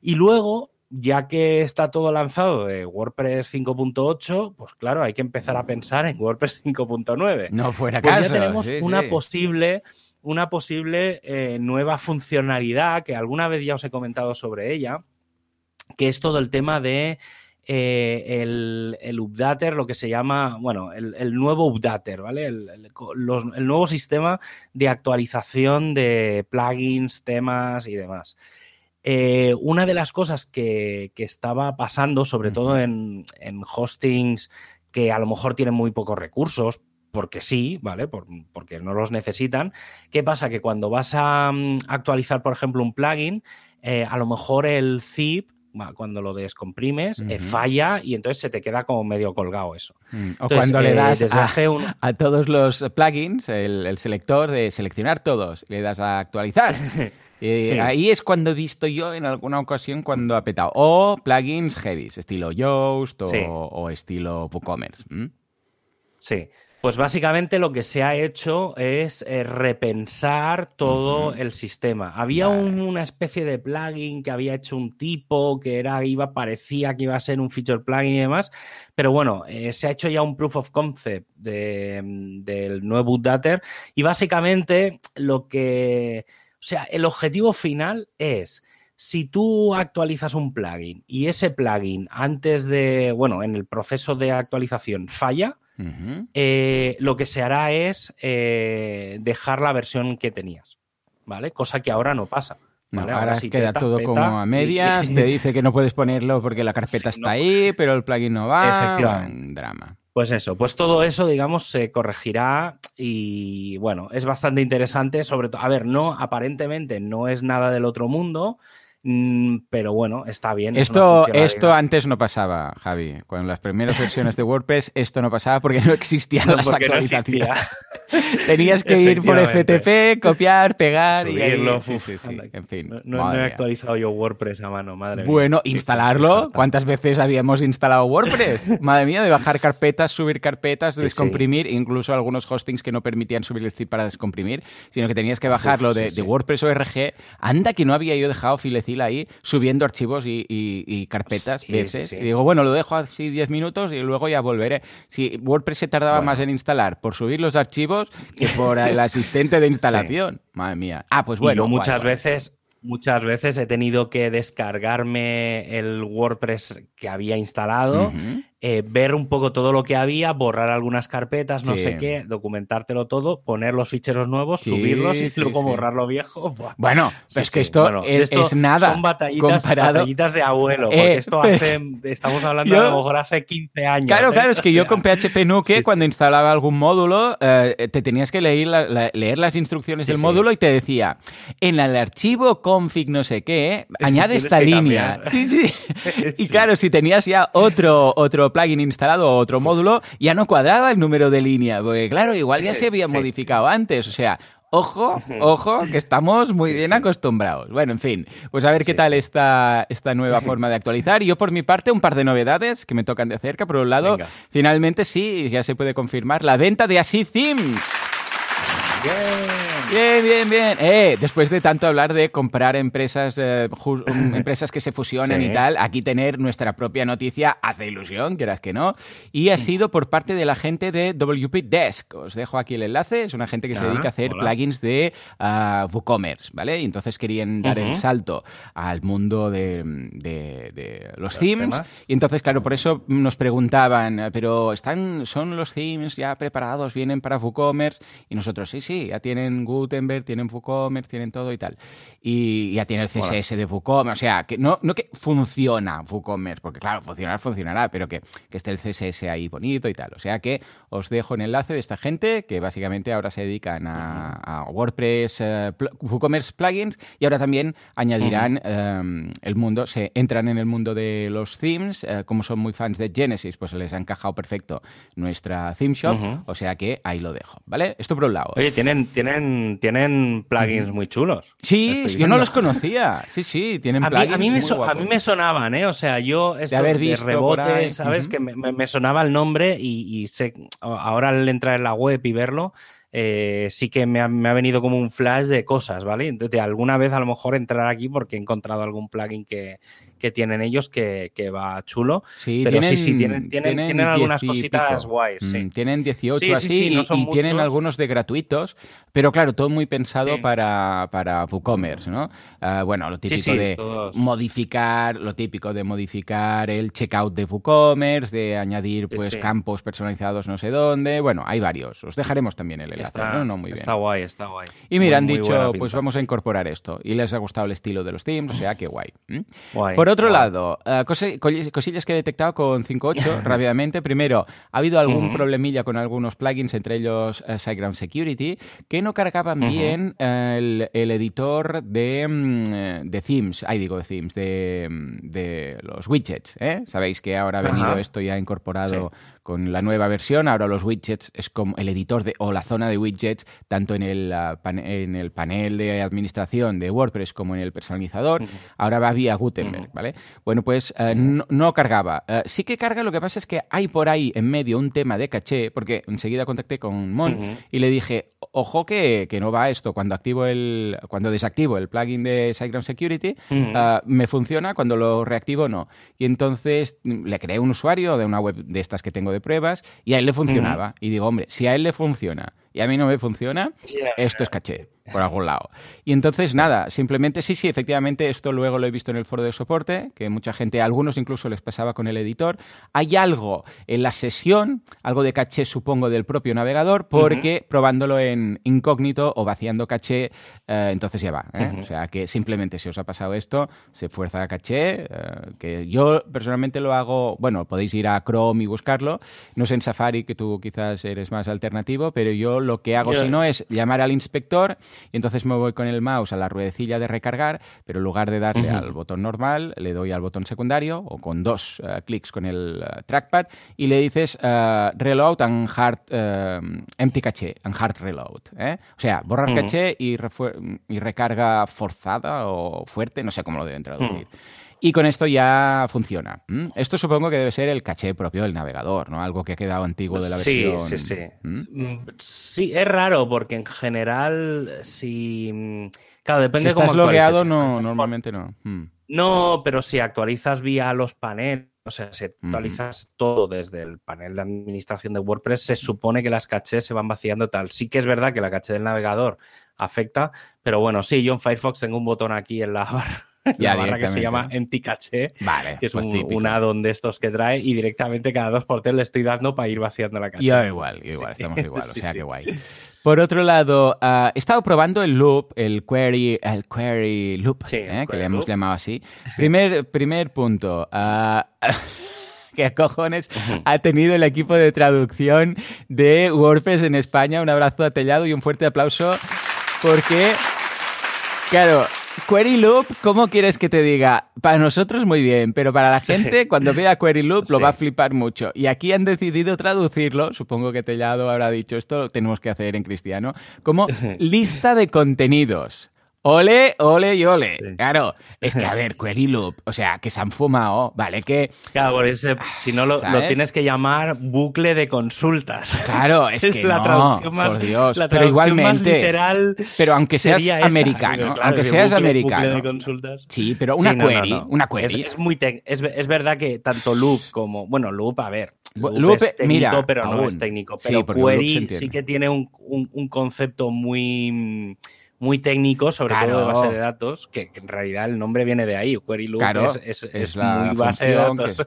Y luego, ya que está todo lanzado de WordPress 5.8, pues claro, hay que empezar a pensar en WordPress 5.9. No fuera pues caso. Ya tenemos una posible una posible eh, nueva funcionalidad que alguna vez ya os he comentado sobre ella, que es todo el tema de eh, el, updater, lo que se llama, bueno, el, nuevo updater, ¿vale? El, nuevo sistema de actualización de plugins, temas y demás. Eh, una de las cosas que, estaba pasando, sobre todo en, en, hostings que a lo mejor tienen muy pocos recursos, porque sí, ¿vale? porque no los necesitan. ¿Qué pasa? Que cuando vas a mm, actualizar, por ejemplo, un plugin, eh, a lo mejor el zip cuando lo descomprimes, eh, falla y entonces se te queda como medio colgado eso. Mm, o cuando le eh, das a, todos los plugins el, selector de seleccionar todos, le das a actualizar. Ahí es cuando he visto yo en alguna ocasión cuando ha petado. O plugins heavy, estilo Yoast o, estilo WooCommerce. Sí. Pues básicamente lo que se ha hecho es eh, repensar todo el sistema. Había una especie de plugin que había hecho un tipo que era, iba, parecía que iba a ser un feature plugin y demás, pero bueno, eh, se ha hecho ya un proof of concept del nuevo Updater y básicamente lo que, o sea, el objetivo final es si tú actualizas un plugin y ese plugin antes de, bueno, en el proceso de actualización falla, eh, lo que se hará es eh, dejar la versión que tenías, ¿vale? Cosa que ahora no pasa. ahora, queda todo como a medias, te dice que no puedes ponerlo porque la carpeta está ahí, pero el plugin no va. Efectivamente. drama. Pues eso, pues todo eso, digamos, se corregirá y bueno, es bastante interesante, sobre todo, a ver, no, aparentemente no es nada del otro mundo, pero bueno, está bien. Esto, esto antes no pasaba, Javi. Con las primeras versiones de WordPress, esto no pasaba porque no existían las actualizaciones. Tenías que ir por FTP, copiar, pegar y sí, sí, sí. En fin. No, he actualizado yo WordPress a mano, madre mía. Bueno, instalarlo. ¿Cuántas veces habíamos instalado WordPress? madre mía, de bajar carpetas, subir carpetas, descomprimir, incluso algunos hostings que no permitían subir el zip para descomprimir, sino que tenías que bajarlo de, de, WordPress ORG. Anda que no había yo dejado ahí subiendo archivos y, carpetas veces. Y digo, bueno, lo dejo así 10 minutos y luego ya volveré. Si WordPress se tardaba más en instalar por subir los archivos que por el asistente de instalación. Madre mía. Ah, pues bueno. muchas veces muchas veces he tenido que descargarme el WordPress que había instalado, eh, ver un poco todo lo que había, borrar algunas carpetas, no sé qué, documentártelo todo, poner los ficheros nuevos, subirlos y luego borrar lo viejo. Bueno, es que esto, es, nada. Son batallitas, de abuelo, porque eh, esto hace, estamos hablando a lo mejor hace 15 años. Claro, ¿eh? claro, es que yo con PHP Nuke, cuando instalaba algún módulo, te tenías que leer, leer las instrucciones del módulo y te decía, en el archivo config no sé qué, añade esta línea. Sí, sí. Y claro, si tenías ya otro, otro plugin instalado o otro módulo, ya no cuadraba el número de línea, porque claro, igual ya se había modificado antes, o sea, Ojo, ojo, que estamos muy bien acostumbrados. Bueno, en fin, pues a ver qué tal esta, esta nueva forma de actualizar. Y yo, por mi parte, un par de novedades que me tocan de cerca. Por un lado, finalmente sí, ya se puede confirmar la venta de Así Themes. Bien, bien, bien. Eh, después de tanto hablar de comprar empresas, eh, um, empresas que se fusionen Sí. y tal, aquí tener nuestra propia noticia hace ilusión, quieras que no. Y ha sido por parte de la gente de WP Desk. Os dejo aquí el enlace. Es una gente que se Ah, dedica a hacer hola. plugins de ah, WooCommerce, ¿vale? Y entonces querían dar el Ujú. salto al mundo de, de- de los Los themes. temas. Y entonces, claro, por eso nos preguntaban, pero están, son los themes ya preparados, vienen para WooCommerce. Y nosotros, sí, sí, ya tienen Gutenberg, tienen WooCommerce, tienen todo y tal. Y ya tiene el CSS de WooCommerce. O sea, que no, no que funciona WooCommerce, porque claro, funcionar funcionará, pero que, que esté el CSS ahí bonito y tal. O sea que os dejo el enlace de esta gente que básicamente ahora se dedican a, a WordPress, eh, pl- WooCommerce plugins y ahora también añadirán eh, el mundo, se entran en el mundo de los themes, eh, como son muy fans de Genesis, pues les ha encajado perfecto nuestra theme shop, o sea que ahí lo dejo, ¿vale? Esto por un lado. Oye, tienen, tienen, tienen plugins muy chulos. sí, yo no los conocía. Sí, sí, tienen A mí, plugins a, mí me muy so- a mí me sonaban, ¿eh? O sea, yo esto haber de visto rebote, por ahí. ¿sabes? Que me sonaba el nombre y, y sé, ahora al entrar en la web y verlo, eh, sí que me ha, me ha venido como un flash de cosas, ¿vale? Entonces, alguna vez a lo mejor entrar aquí porque he encontrado algún plugin que, que tienen ellos que, que va chulo. Sí, Pero tienen, sí, sí, tienen- tienen- tienen algunas 10 y cositas guays, sí. Mm, Tienen 18 Sí, sí, así sí, no y- son y, tienen algunos de gratuitos, pero claro, todo muy pensado Sí. para, para WooCommerce, ¿no? Ah, bueno, lo típico sí, de todos. modificar, lo típico de modificar el checkout de WooCommerce, de añadir Sí, pues sí. campos personalizados no sé dónde, bueno, hay varios. Os dejaremos también el enlace, Está, muy bien. está guay, está guay. Y mira, han Muy- dicho, pues vamos a incorporar esto. Y les ha gustado el estilo de los themes, o sea, que guay. Por otro guay. lado, eh, cose- cosillas que he detectado con 5.8 rápidamente. Primero, ha habido algún problemilla con algunos plugins, entre ellos eh, SiteGround Security, que no cargaban bien eh, el, el editor de, mm, de themes, ahí digo de themes, de, mm, de los widgets. ¿eh? Sabéis que ahora ha venido Ajá. esto ya incorporado con la nueva versión. Ahora los widgets es como el editor de, o la zona de widgets, tanto en el, ah, en el panel de administración de WordPress como en el personalizador. Ahora va vía Gutenberg, Ujú. ¿vale? Bueno, pues eh, no, no cargaba. Eh, sí que carga, lo que pasa es que hay por ahí en medio un tema de caché, porque enseguida contacté con Mon y le dije, ojo que, que no va esto. Cuando activo el, cuando desactivo el plugin de SiteGround Security, ah, me funciona, cuando lo reactivo no. Y entonces le creé un usuario de una web de estas que tengo de pruebas y a él le funcionaba. Y digo, hombre, si a él le funciona y a mí no me funciona, esto es caché, por algún lado. Y entonces, nada, simplemente, sí, sí, efectivamente, esto luego lo he visto en el foro de soporte, que mucha gente, a algunos incluso les pasaba con el editor. Hay algo en la sesión, algo de caché, supongo, del propio navegador, porque probándolo en incógnito o vaciando caché, eh, entonces ya va. ¿eh? Ujú. O sea, que simplemente si os ha pasado esto, se fuerza caché, eh, que yo personalmente lo hago, bueno, podéis ir a Chrome y buscarlo, no sé en Safari, que tú quizás eres más alternativo, pero yo lo que hago Yo- si no es llamar al inspector y entonces me voy con el mouse a la ruedecilla de recargar, pero en lugar de darle al botón normal, le doy al botón secundario o con dos eh, clics con el eh, trackpad y le dices eh, reload and hard empty caché and hard reload. ¿eh? O sea, borrar Ujú. caché y, y recarga forzada o fuerte, no sé cómo lo deben traducir. Y con esto ya funciona. Esto supongo que debe ser el caché propio del navegador, ¿no? Algo que ha quedado antiguo de la Sí, versión. sí, sí. ¿m? Mm, Sí, es raro porque en general, si. mm, Claro, depende si de cómo estás logueado, no, normalmente no. Mm. No, pero si actualizas vía los paneles, o sea, si actualizas todo desde el panel de administración de WordPress, se supone que las cachés se van vaciando tal. Sí que es verdad que la caché del navegador afecta, pero bueno, sí, yo en Firefox tengo un botón aquí en la barra, la barra que se llama. Empty Caché, Vale, que es pues un, un add-on de estos que trae y directamente cada dos por tres le estoy dando para ir vaciando la caché. Yo igual, yo igual, Sí. estamos igual, o sea sí. que guay. Por otro lado, ah, he estado probando el loop, el query, el query loop, Sí, el ¿eh? que le hemos loop. llamado así. Primer, primer punto. ah, ¿Qué cojones ha tenido el equipo de traducción de WordPress en España? Un abrazo a Tellado y un fuerte aplauso porque, claro, Query Loop, ¿cómo quieres que te diga? Para nosotros muy bien, pero para la gente cuando vea Query Loop lo Sí. va a flipar mucho. Y aquí han decidido traducirlo, supongo que Tellado habrá dicho esto, lo tenemos que hacer en cristiano, como lista de contenidos. Ole, ole y ole. Claro, es que a ver, query loop, o sea, que se han fumado, ¿vale? Que. Claro, por ese, si no lo, lo, tienes que llamar bucle de consultas. Claro, es que la traducción más, por Dios, la pero igualmente, literal pero aunque seas americano, aunque seas americano, sí, pero una query, una query, es, muy es, es, verdad que tanto loop como, bueno, loop, a ver, loop, es técnico, mira, pero no es técnico, pero sí, query sí que tiene un, un, un concepto muy muy técnico, sobre todo de base de datos, que, en realidad el nombre viene de ahí. Query Loop es, muy base de datos.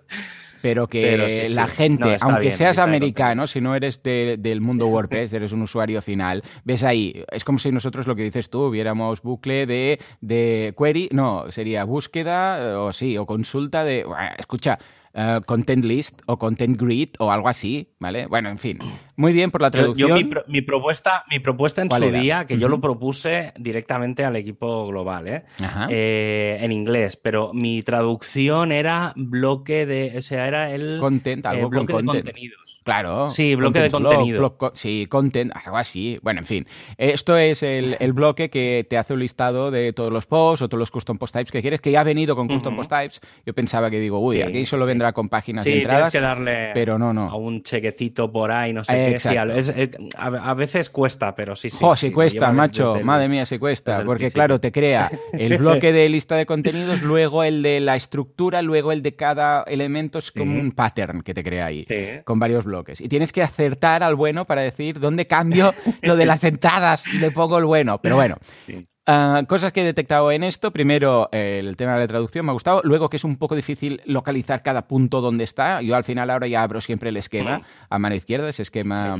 pero que la gente, aunque seas americano, si no eres del mundo WordPress, eres un usuario final, ves ahí, es como si nosotros lo que dices tú, viéramos bucle de, de query, no, sería búsqueda o sí, o consulta de, escucha, eh, content list o content grid o algo así, ¿vale? Bueno, en fin. Muy bien por la traducción. Yo, mi, propuesta, mi propuesta en su día, que yo lo propuse directamente al equipo global, ¿eh? ¿eh? en inglés, pero mi traducción era bloque de, o sea, era el content, algo eh, bloque con de contenidos. Claro. Sí, bloque de contenido. sí, content, algo así. Bueno, en fin. Esto es el, bloque que te hace un listado de todos los posts o todos los custom post types que quieres, que ya ha venido con custom post types. Yo pensaba que digo, uy, aquí solo vendrá con páginas sí, de entradas. que darle pero no, no. a un chequecito por ahí, no sé qué. Sí, a, veces cuesta, pero sí, sí. Jo, sí, cuesta, macho. Madre mía, sí cuesta. Porque, claro, te crea el bloque de lista de contenidos, luego el de la estructura, luego el de cada elemento. Es como un pattern que te crea ahí, con varios bloques. Y tienes que acertar al bueno para decir dónde cambio lo de las entradas y le pongo el bueno. Pero bueno. Ah, cosas que he detectado en esto. Primero, el tema de la traducción me ha gustado. Luego, que es un poco difícil localizar cada punto donde está. Yo al final ahora ya abro siempre el esquema a mano izquierda, ese esquema.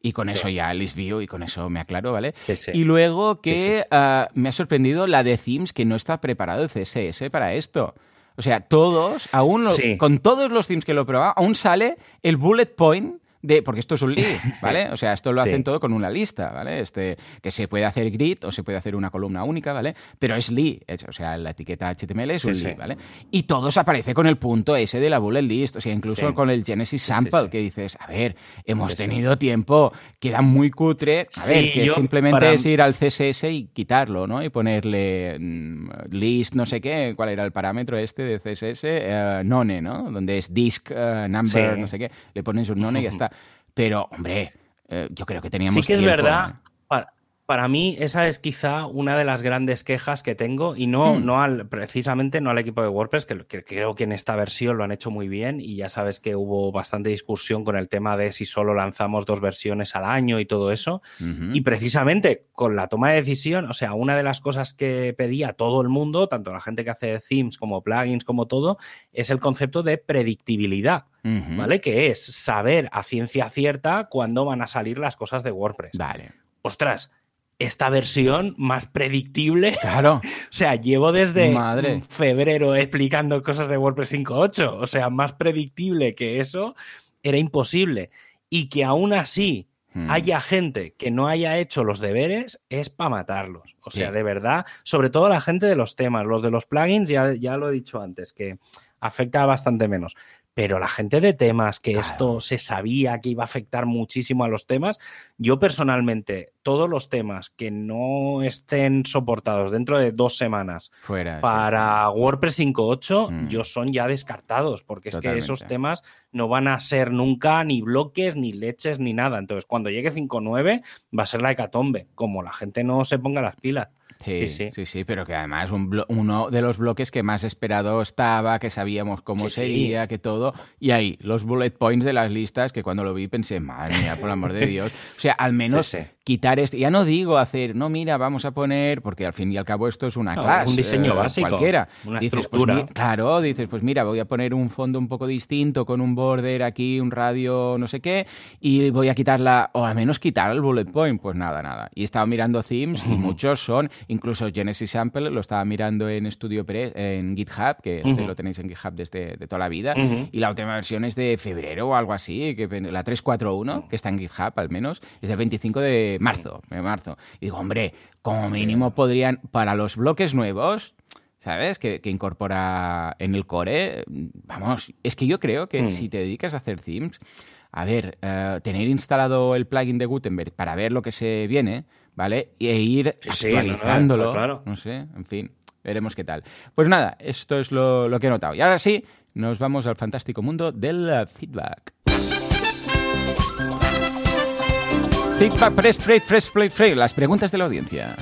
Y con eso ya el view y con eso me aclaro, ¿vale? Y luego que ah, me ha sorprendido la de themes que no está preparado el CSS para esto. O sea, todos, aún con todos los themes que lo he probado, aún sale el bullet point de, porque esto es un lead, ¿vale? O sea, esto lo hacen todo con una lista, ¿vale? Este, que se puede hacer grid o se puede hacer una columna única, ¿vale? Pero es lead, o sea, la etiqueta HTML es un lead, ¿vale? Y todo se aparece con el punto ese de la bullet list, o sea, incluso con el Genesis sample, que dices, a ver, hemos tenido tiempo, queda muy cutre, a ver, que simplemente es ir al CSS y quitarlo, ¿no? Y ponerle mm, list, no sé qué, cuál era el parámetro este de CSS, eh, none, ¿no? Donde es disk, eh, number, no sé qué, le pones un none y ya está. Pero, hombre, eh, yo creo que teníamos. Sí que es verdad. Para, mí, esa es quizá una de las grandes quejas que tengo, y no, hmm. no al, precisamente no al equipo de WordPress, que, creo que en esta versión lo han hecho muy bien, y ya sabes que hubo bastante discusión con el tema de si solo lanzamos dos versiones al año y todo eso. Y precisamente con la toma de decisión, o sea, una de las cosas que pedía todo el mundo, tanto la gente que hace themes como plugins como todo, es el concepto de predictibilidad. ¿vale? Que es saber a ciencia cierta cuándo van a salir las cosas de WordPress. Vale. Ostras, esta versión más predictible. Claro. o sea, llevo desde febrero explicando cosas de WordPress 5.8. O sea, más predictible que eso era imposible. Y que aún así hmm. haya gente que no haya hecho los deberes es para matarlos. O sea, de verdad, sobre todo la gente de los temas, los de los plugins, ya, ya lo he dicho antes, que afecta bastante menos. Pero la gente de temas, que esto se sabía que iba a afectar muchísimo a los temas, yo personalmente, todos los temas que no estén soportados dentro de dos semanas para WordPress 5.8, mm. yo son ya descartados, porque es que esos temas no van a ser nunca ni bloques, ni leches, ni nada. Entonces, cuando llegue 5.9, va a ser la hecatombe, como la gente no se ponga las pilas. Sí, sí, sí, pero que además uno de los bloques que más esperado estaba, que sabíamos cómo sería, que todo, y ahí, los bullet points de las listas, que cuando lo vi pensé, madre mía, por el amor de Dios. O sea, al menos quitar esto. Ya no digo hacer, no, mira, vamos a poner, porque al fin y al cabo esto es una clase. Un diseño eh, básico. Cualquiera. Una dices, pues estructura. claro, dices, pues mira, voy a poner un fondo un poco distinto con un border aquí, un radio, no sé qué, y voy a quitarla, o al menos quitar el bullet point. Pues nada, nada. Y estaba mirando themes y muchos son, incluso Genesis Sample lo estaba mirando en Studio Press, en GitHub, que este lo tenéis en GitHub desde de toda la vida, y la última versión es de febrero o algo así, que la 341, que está en GitHub al menos, es del 25 de marzo, de marzo. Y digo, hombre, como mínimo podrían, para los bloques nuevos, ¿sabes? Que, incorpora en el core. Vamos, es que yo creo que mm. si te dedicas a hacer themes, a ver, eh, tener instalado el plugin de Gutenberg para ver lo que se viene, ¿vale? E ir actualizándolo. claro. No sé, en fin, veremos qué tal. Pues nada, esto es lo, lo que he notado. Y ahora sí, nos vamos al fantástico mundo del feedback. Feedback, press, fresh, fresh, fresh, fresh, las preguntas de la audiencia.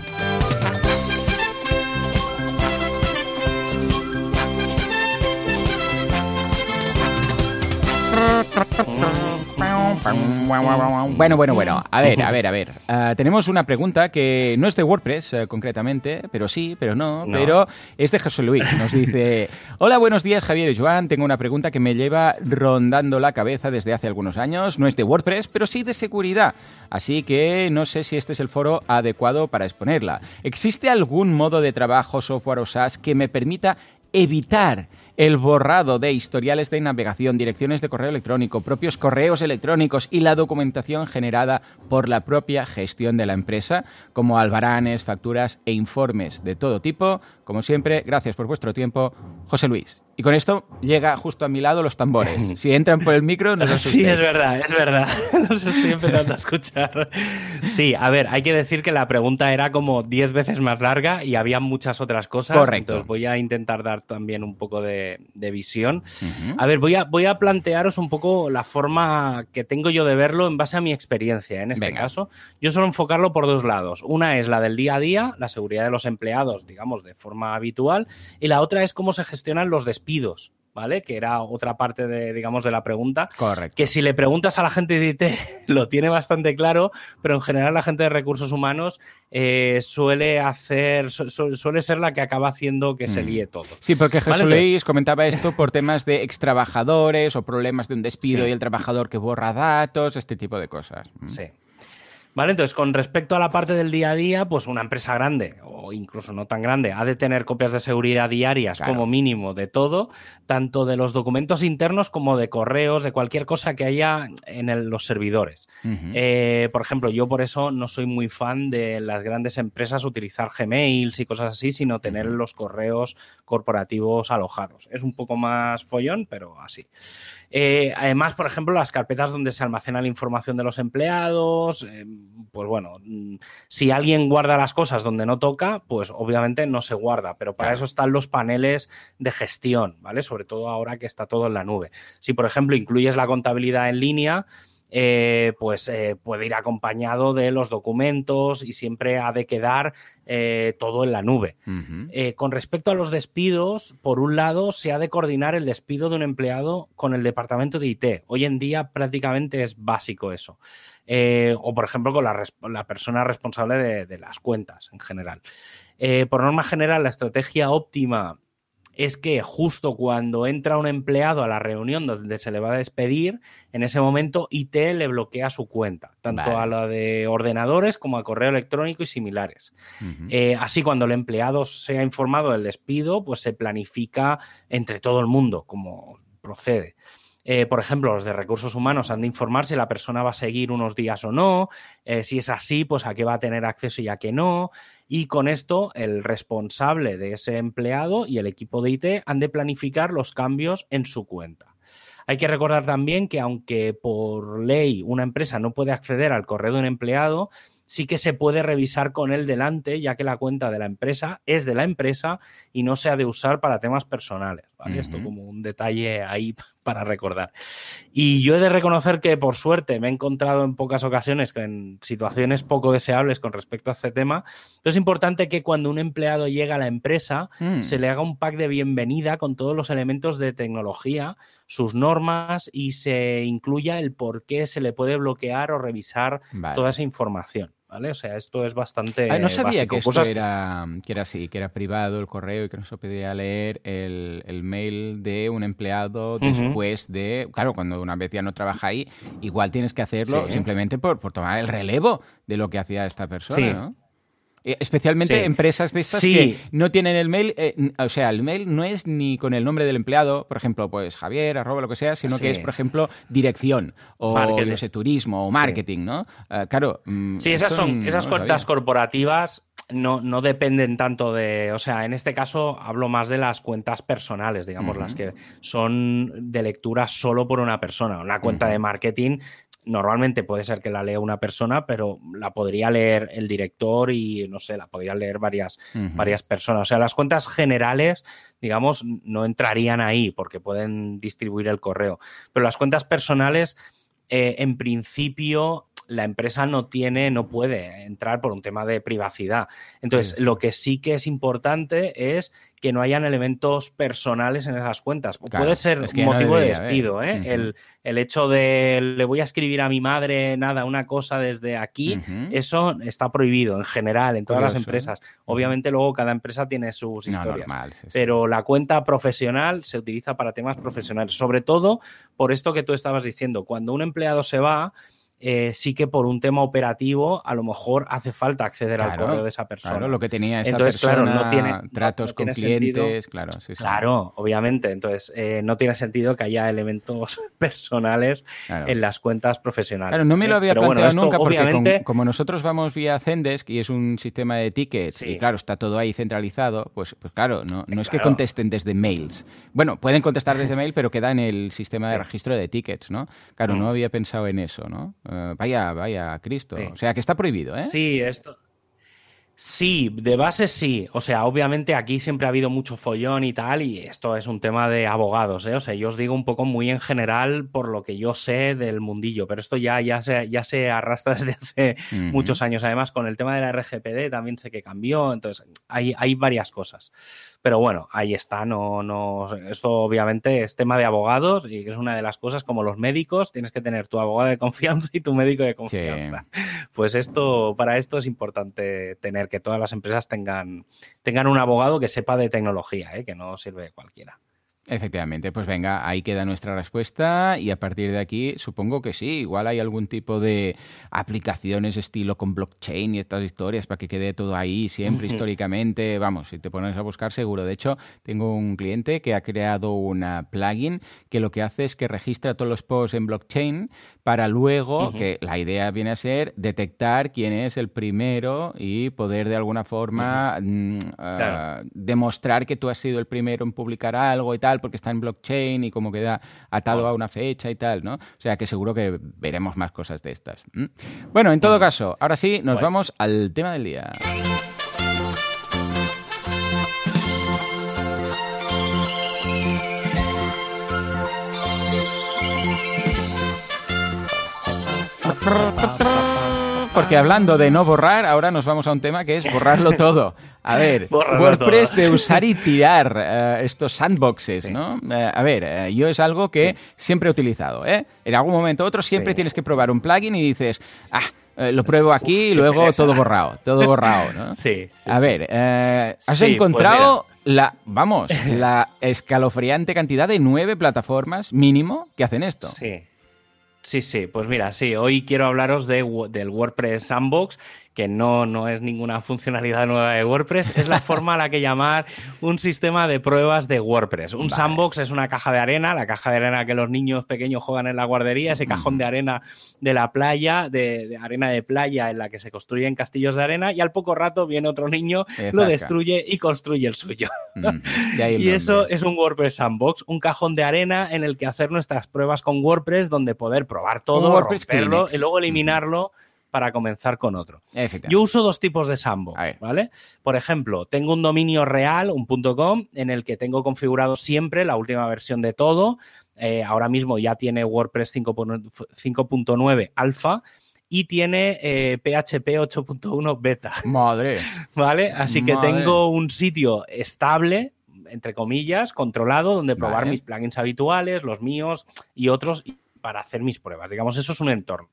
Bueno, bueno, bueno. A ver, a ver, a ver. Ah, tenemos una pregunta que no es de WordPress eh, concretamente, pero sí, pero no, pero es de José Luis. Nos dice, hola, buenos días Javier y Joan. Tengo una pregunta que me lleva rondando la cabeza desde hace algunos años. No es de WordPress, pero sí de seguridad. Así que no sé si este es el foro adecuado para exponerla. ¿Existe algún modo de trabajo, software o SaaS que me permita evitar el borrado de historiales de navegación, direcciones de correo electrónico, propios correos electrónicos y la documentación generada por la propia gestión de la empresa, como albaranes, facturas e informes de todo tipo. Como siempre, gracias por vuestro tiempo, José Luis. Y con esto llega justo a mi lado los tambores. Si entran por el micro, no os Sí, es verdad, es verdad. Los estoy empezando a escuchar. Sí, a ver, hay que decir que la pregunta era como 10 veces más larga y había muchas otras cosas. Correcto. Entonces voy a intentar dar también un poco de, visión. A ver, voy a, voy a plantearos un poco la forma que tengo yo de verlo en base a mi experiencia en este caso. Yo suelo enfocarlo por dos lados. Una es la del día a día, la seguridad de los empleados, digamos, de forma habitual, y la otra es cómo se gestionan los despidos ¿vale? Que era otra parte de, digamos, de la pregunta. Correcto. Que si le preguntas a la gente de IT, lo tiene bastante claro, pero en general la gente de recursos humanos eh, suele hacer, suele ser la que acaba haciendo que se mm. líe todo. Sí, porque Jesús Luis comentaba esto por temas de extrabajadores o problemas de un despido y el trabajador que borra datos, este tipo de cosas. Mm. Sí. Vale, entonces con respecto a la parte del día a día, pues una empresa grande o incluso no tan grande ha de tener copias de seguridad diarias como mínimo de todo, tanto de los documentos internos como de correos, de cualquier cosa que haya en los servidores. Eh, por ejemplo, yo por eso no soy muy fan de las grandes empresas utilizar Gmails y cosas así, sino tener los correos corporativos alojados. Es un poco más follón, pero así. Eh, además, por ejemplo, las carpetas donde se almacena la información de los empleados, eh, pues bueno, mm, si alguien guarda las cosas donde no toca, pues obviamente no se guarda, pero para eso están los paneles de gestión, ¿vale? Sobre todo ahora que está todo en la nube. Si, por ejemplo, incluyes la contabilidad en línea, eh, pues eh, puede ir acompañado de los documentos y siempre ha de quedar eh, todo en la nube. con respecto a los despidos, por un lado, se ha de coordinar el despido de un empleado con el departamento de IT. Hoy en día prácticamente es básico eso. o, por ejemplo, con la, persona responsable de, de, las cuentas en general. por norma general, la estrategia óptima es que justo cuando entra un empleado a la reunión donde se le va a despedir, en ese momento IT le bloquea su cuenta, tanto a la de ordenadores como a correo electrónico y similares. Eh, así, cuando el empleado sea informado del despido, pues se planifica entre todo el mundo, como procede. Eh, por ejemplo, los de recursos humanos han de informar si la persona va a seguir unos días o no, eh, si es así, pues a qué va a tener acceso y a qué no. Y con esto, el responsable de ese empleado y el equipo de IT han de planificar los cambios en su cuenta. Hay que recordar también que aunque por ley una empresa no puede acceder al correo de un empleado, sí que se puede revisar con él delante, ya que la cuenta de la empresa es de la empresa y no se ha de usar para temas personales. Esto como un detalle ahí para recordar. Y yo he de reconocer que, por suerte, me he encontrado en pocas ocasiones en situaciones poco deseables con respecto a este tema. Entonces es importante que cuando un empleado llega a la empresa, mm. se le haga un pack de bienvenida con todos los elementos de tecnología, sus normas y se incluya el por qué se le puede bloquear o revisar toda esa información. ¿Vale? O sea, esto es bastante. no sabía que esto era, que era así, que era privado el correo y que no se podía leer el, mail de un empleado después de. Claro, cuando una vez ya no trabaja ahí, igual tienes que hacerlo simplemente por, por tomar el relevo de lo que hacía esta persona, ¿no? Eh, especialmente empresas de estas que no tienen el mail, eh, o sea, el mail no es ni con el nombre del empleado, por ejemplo, pues Javier, arroba lo que sea, sino que es, por ejemplo, dirección o no sé, turismo o marketing, ¿no? Eh, claro. Mm, sí, esas son esas cuentas corporativas no, no dependen tanto de, o sea, en este caso hablo más de las cuentas personales, digamos, las que son de lectura solo por una persona. Una cuenta de marketing normalmente puede ser que la lea una persona, pero la podría leer el director y no sé, la podría leer varias, varias personas. O sea, las cuentas generales, digamos, no entrarían ahí porque pueden distribuir el correo. Pero las cuentas personales, eh, en principio, la empresa no tiene, no puede entrar por un tema de privacidad. Entonces, lo que sí que es importante es que no hayan elementos personales en esas cuentas. Puede ser un motivo de despido, ¿eh? el, hecho de le voy a escribir a mi madre, nada, una cosa desde aquí, eso está prohibido en general, en todas las empresas. Obviamente luego cada empresa tiene sus historias. Pero la cuenta profesional se utiliza para temas profesionales, sobre todo por esto que tú estabas diciendo. Cuando un empleado se va, eh, sí que por un tema operativo a lo mejor hace falta acceder al correo de esa persona. Claro, lo que tenía esa Entonces, claro, no tiene tratos con clientes, claro, sí, Claro, obviamente. Entonces, eh, no tiene sentido que haya elementos personales en las cuentas profesionales. Claro, no me lo había planteado nunca porque obviamente... como nosotros vamos vía Zendesk y es un sistema de tickets y claro, está todo ahí centralizado, pues, pues claro, no, no es que contesten desde mails. Bueno, pueden contestar desde mail, pero queda en el sistema de registro de tickets, ¿no? Claro, no mm. había pensado en eso, ¿no? Eh, vaya, vaya, Cristo. O sea, que está prohibido, ¿eh? Sí, esto. Sí, de base sí. O sea, obviamente aquí siempre ha habido mucho follón y tal, y esto es un tema de abogados, ¿eh? O sea, yo os digo un poco muy en general por lo que yo sé del mundillo, pero esto ya, ya, se, ya se arrastra desde hace muchos años. Además, con el tema de la RGPD también sé que cambió, entonces hay, hay varias cosas. Pero bueno, ahí está, no, no, esto obviamente es tema de abogados y es una de las cosas como los médicos, tienes que tener tu abogado de confianza y tu médico de confianza. Pues esto, para esto es importante tener que todas las empresas tengan, tengan un abogado que sepa de tecnología, ¿eh? que no sirve cualquiera. Efectivamente, pues venga, ahí queda nuestra respuesta y a partir de aquí supongo que sí, igual hay algún tipo de aplicaciones estilo con blockchain y estas historias para que quede todo ahí siempre históricamente, vamos, si te pones a buscar seguro. De hecho, tengo un cliente que ha creado una plugin que lo que hace es que registra todos los posts en blockchain para luego, que la idea viene a ser detectar quién es el primero y poder de alguna forma mm, ah, demostrar que tú has sido el primero en publicar algo y tal, porque está en blockchain y como queda atado a una fecha y tal, ¿no? O sea que seguro que veremos más cosas de estas. Bueno, en todo caso, ahora sí, nos vamos al tema del día. Porque hablando de no borrar, ahora nos vamos a un tema que es borrarlo todo. A ver, WordPress de usar y tirar eh, estos sandboxes, ¿no? Eh, a ver, eh, yo es algo que siempre he utilizado, ¿eh? En algún momento u otro siempre tienes que probar un plugin y dices, ah, lo pruebo aquí y luego todo borrado, todo borrado, ¿no? Sí. a ver, ¿has pues encontrado la, vamos, la escalofriante cantidad de nueve plataformas mínimo que hacen esto? Sí. Sí, sí, pues mira, sí, hoy quiero hablaros de, del WordPress Sandbox que no, no es ninguna funcionalidad nueva de WordPress, es la forma a la que llamar un sistema de pruebas de WordPress. Un sandbox es una caja de arena, la caja de arena que los niños pequeños juegan en la guardería, ese cajón de arena de la playa, de, arena de playa en la que se construyen castillos de arena y al poco rato viene otro niño, lo destruye y construye el suyo. y eso es un WordPress sandbox, un cajón de arena en el que hacer nuestras pruebas con WordPress donde poder probar todo, romperlo y luego eliminarlo para comenzar con otro. Yo uso dos tipos de sandbox, ¿vale? Por ejemplo, tengo un dominio real, un .com, en el que tengo configurado siempre la última versión de todo. Eh, ahora mismo ya tiene WordPress 5.9 alfa y tiene PHP eh, 8.1 beta. Madre. ¿Vale? Así que tengo un sitio estable entre comillas, controlado, donde probar mis plugins habituales, los míos y otros, para hacer mis pruebas. Digamos, eso es un entorno.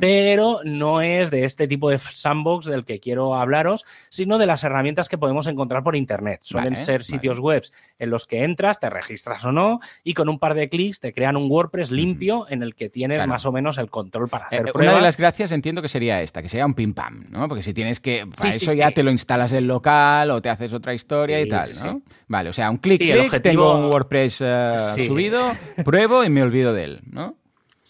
Pero no es de este tipo de sandbox del que quiero hablaros, sino de las herramientas que podemos encontrar por Internet. Suelen ser sitios web en los que entras, te registras o no, y con un par de clics te crean un WordPress limpio en el que tienes más o menos el control para hacer pruebas. Una de las gracias entiendo que sería esta, que sería un pim pam, ¿no? Porque si tienes que. Para eso ya te lo instalas en local o te haces otra historia y tal, ¿no? Vale, o sea, un clic, clic objetivo... tengo un WordPress eh, subido, pruebo y me olvido de él, ¿no?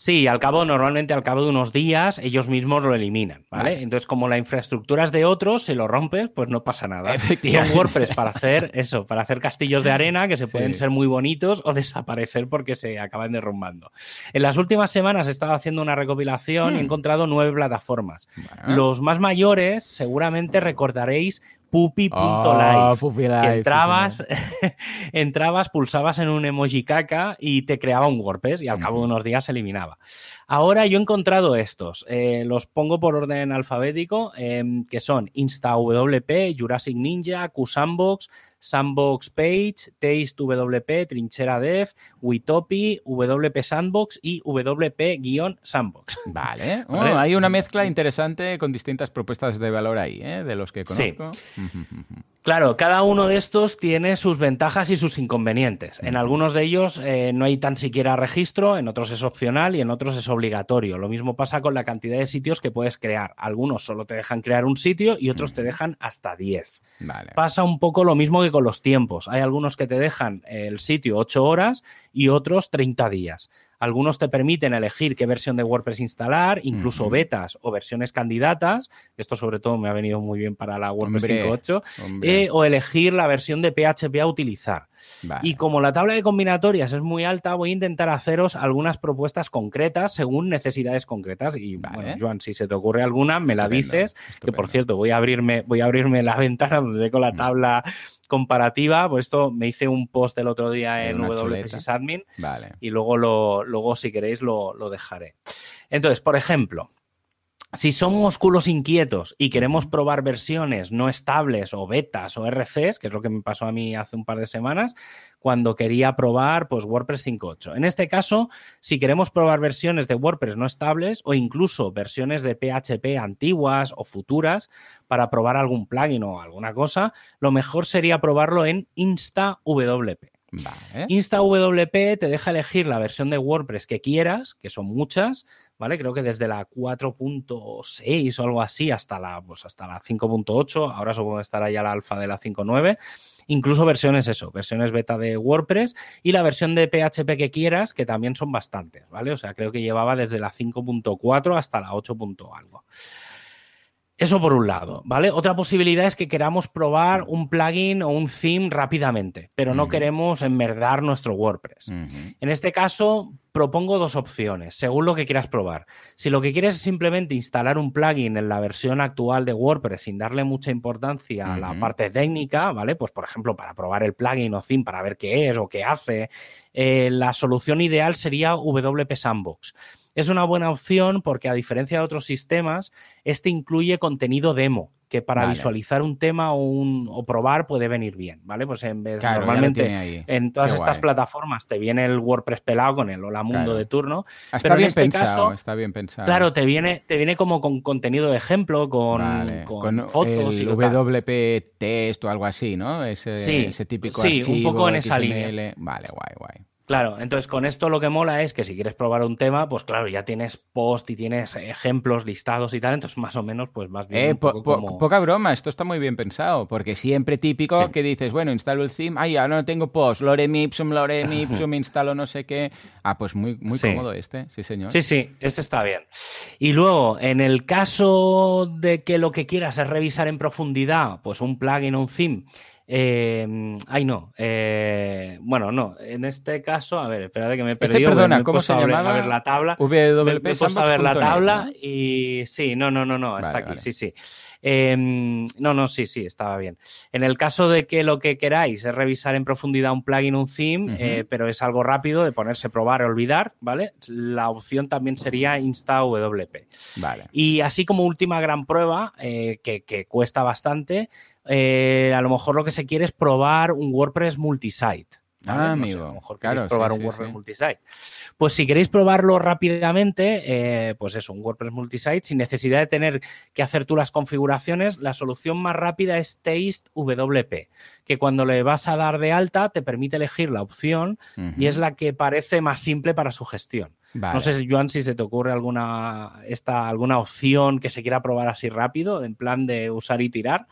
Sí, al cabo, normalmente al cabo de unos días, ellos mismos lo eliminan, ¿vale? Entonces, como la infraestructura es de otros, si lo rompes, pues no pasa nada. Son WordPress para hacer eso, para hacer castillos de arena que se pueden ser muy bonitos o desaparecer porque se acaban derrumbando. En las últimas semanas he estado haciendo una recopilación y he hmm. encontrado nueve plataformas. Los más mayores, seguramente recordaréis pupi.live. Oh, que entrabas, entrabas, pulsabas en un emoji caca y te creaba un WordPress y al cabo de unos días se eliminaba. Ahora yo he encontrado estos, eh, los pongo por orden alfabético, em, que son InstaWP, Jurassic Ninja, QSandbox, Sandbox Page, Taste WP, Trinchera Dev, Witopi, WP Sandbox y WP-Sandbox. Vale. hay una mezcla interesante con distintas propuestas de valor ahí, ¿eh? de los que conozco. Claro, cada uno de estos tiene sus ventajas y sus inconvenientes. En algunos de ellos eh, no hay tan siquiera registro, en otros es opcional y en otros es obligatorio. Lo mismo pasa con la cantidad de sitios que puedes crear. Algunos solo te dejan crear un sitio y otros te dejan hasta 10. Pasa un poco lo mismo que con los tiempos. Hay algunos que te dejan el sitio 8 horas y otros 30 días. Algunos te permiten elegir qué versión de WordPress instalar, incluso betas o versiones candidatas. Esto sobre todo me ha venido muy bien para la WordPress 5.8. Eh, o elegir la versión de PHP a utilizar. Y como la tabla de combinatorias es muy alta, voy a intentar haceros algunas propuestas concretas según necesidades concretas. Y bueno, Joan, si se te ocurre alguna, me la dices. Que por cierto, voy a abrirme, voy a abrirme la ventana donde tengo la tabla comparativa, pues esto me hice un post el otro día en WP Admin vale. y luego, lo, luego si queréis lo, lo dejaré. Entonces, por ejemplo, si somos culos inquietos y queremos probar versiones no estables o betas o RCs, que es lo que me pasó a mí hace un par de semanas, cuando quería probar pues, WordPress 5.8. En este caso, si queremos probar versiones de WordPress no estables o incluso versiones de PHP antiguas o futuras para probar algún plugin o alguna cosa, lo mejor sería probarlo en InstaWP. InstaWP te deja elegir la versión de WordPress que quieras, que son muchas, ¿vale? Creo que desde la 4.6 o algo así hasta la, pues la 5.8, ahora supongo que estará ya la alfa de la 5.9, incluso versiones eso, versiones beta de WordPress y la versión de PHP que quieras, que también son bastantes, ¿vale? O sea, creo que llevaba desde la 5.4 hasta la 8. algo. Eso por un lado, ¿vale? Otra posibilidad es que queramos probar un plugin o un theme rápidamente, pero no queremos enmerdar nuestro WordPress. En este caso, propongo dos opciones, según lo que quieras probar. Si lo que quieres es simplemente instalar un plugin en la versión actual de WordPress sin darle mucha importancia a la parte técnica, ¿vale? Pues, por ejemplo, para probar el plugin o theme para ver qué es o qué hace, eh, la solución ideal sería WP Sandbox. Es una buena opción porque a diferencia de otros sistemas, este incluye contenido demo, que para visualizar un tema o, un, o probar puede venir bien, ¿vale? Pues en vez, normalmente en todas estas plataformas te viene el WordPress pelado con el Hola Mundo de turno. Está pero bien en este pensado, caso, está bien pensado. Claro, te viene, te viene como con contenido de ejemplo, con, con, fotos el y WP test o algo así, ¿no? Ese, sí, ese típico sí, un poco en esa línea. Vale, guay, guay. Claro, entonces con esto lo que mola es que si quieres probar un tema, pues claro, ya tienes post y tienes ejemplos listados y tal, entonces más o menos pues más bien. Eh, poca broma, esto está muy bien pensado, porque siempre típico que dices, bueno, instalo el theme, ay, ya no tengo post, lorem ipsum, lorem ipsum, instalo no sé qué. Ah, pues muy, muy cómodo este, sí señor. Sí, sí, este está bien. Y luego, en el caso de que lo que quieras es revisar en profundidad, pues un plugin o un theme, eh, ay, no. Eh, bueno, no. En este caso, a ver, espérate que me he perdido. Este, perdona, ¿cómo se llamaba? A ver la tabla. WP me, a ver la tabla y sí, no, no, no, no, está aquí, sí, sí. Em, no, no, sí, sí, estaba bien. En el caso de que lo que queráis es revisar en profundidad un plugin o un theme, eh, pero es algo rápido de ponerse, probar y olvidar, ¿vale? La opción también sería InstaWP. Vale. Y así como última gran prueba, eh, que, que cuesta bastante, eh, a lo mejor lo que se quiere es probar un WordPress multisite. Ah, amigo. a lo mejor queréis probar un WordPress multisite. Pues si queréis probarlo rápidamente, eh, pues eso, un WordPress multisite, sin necesidad de tener que hacer tú las configuraciones, la solución más rápida es Taste WP, que cuando le vas a dar de alta te permite elegir la opción y es la que parece más simple para su gestión. No sé, Joan, si se te ocurre alguna, esta, alguna opción que se quiera probar así rápido, en plan de usar y tirar.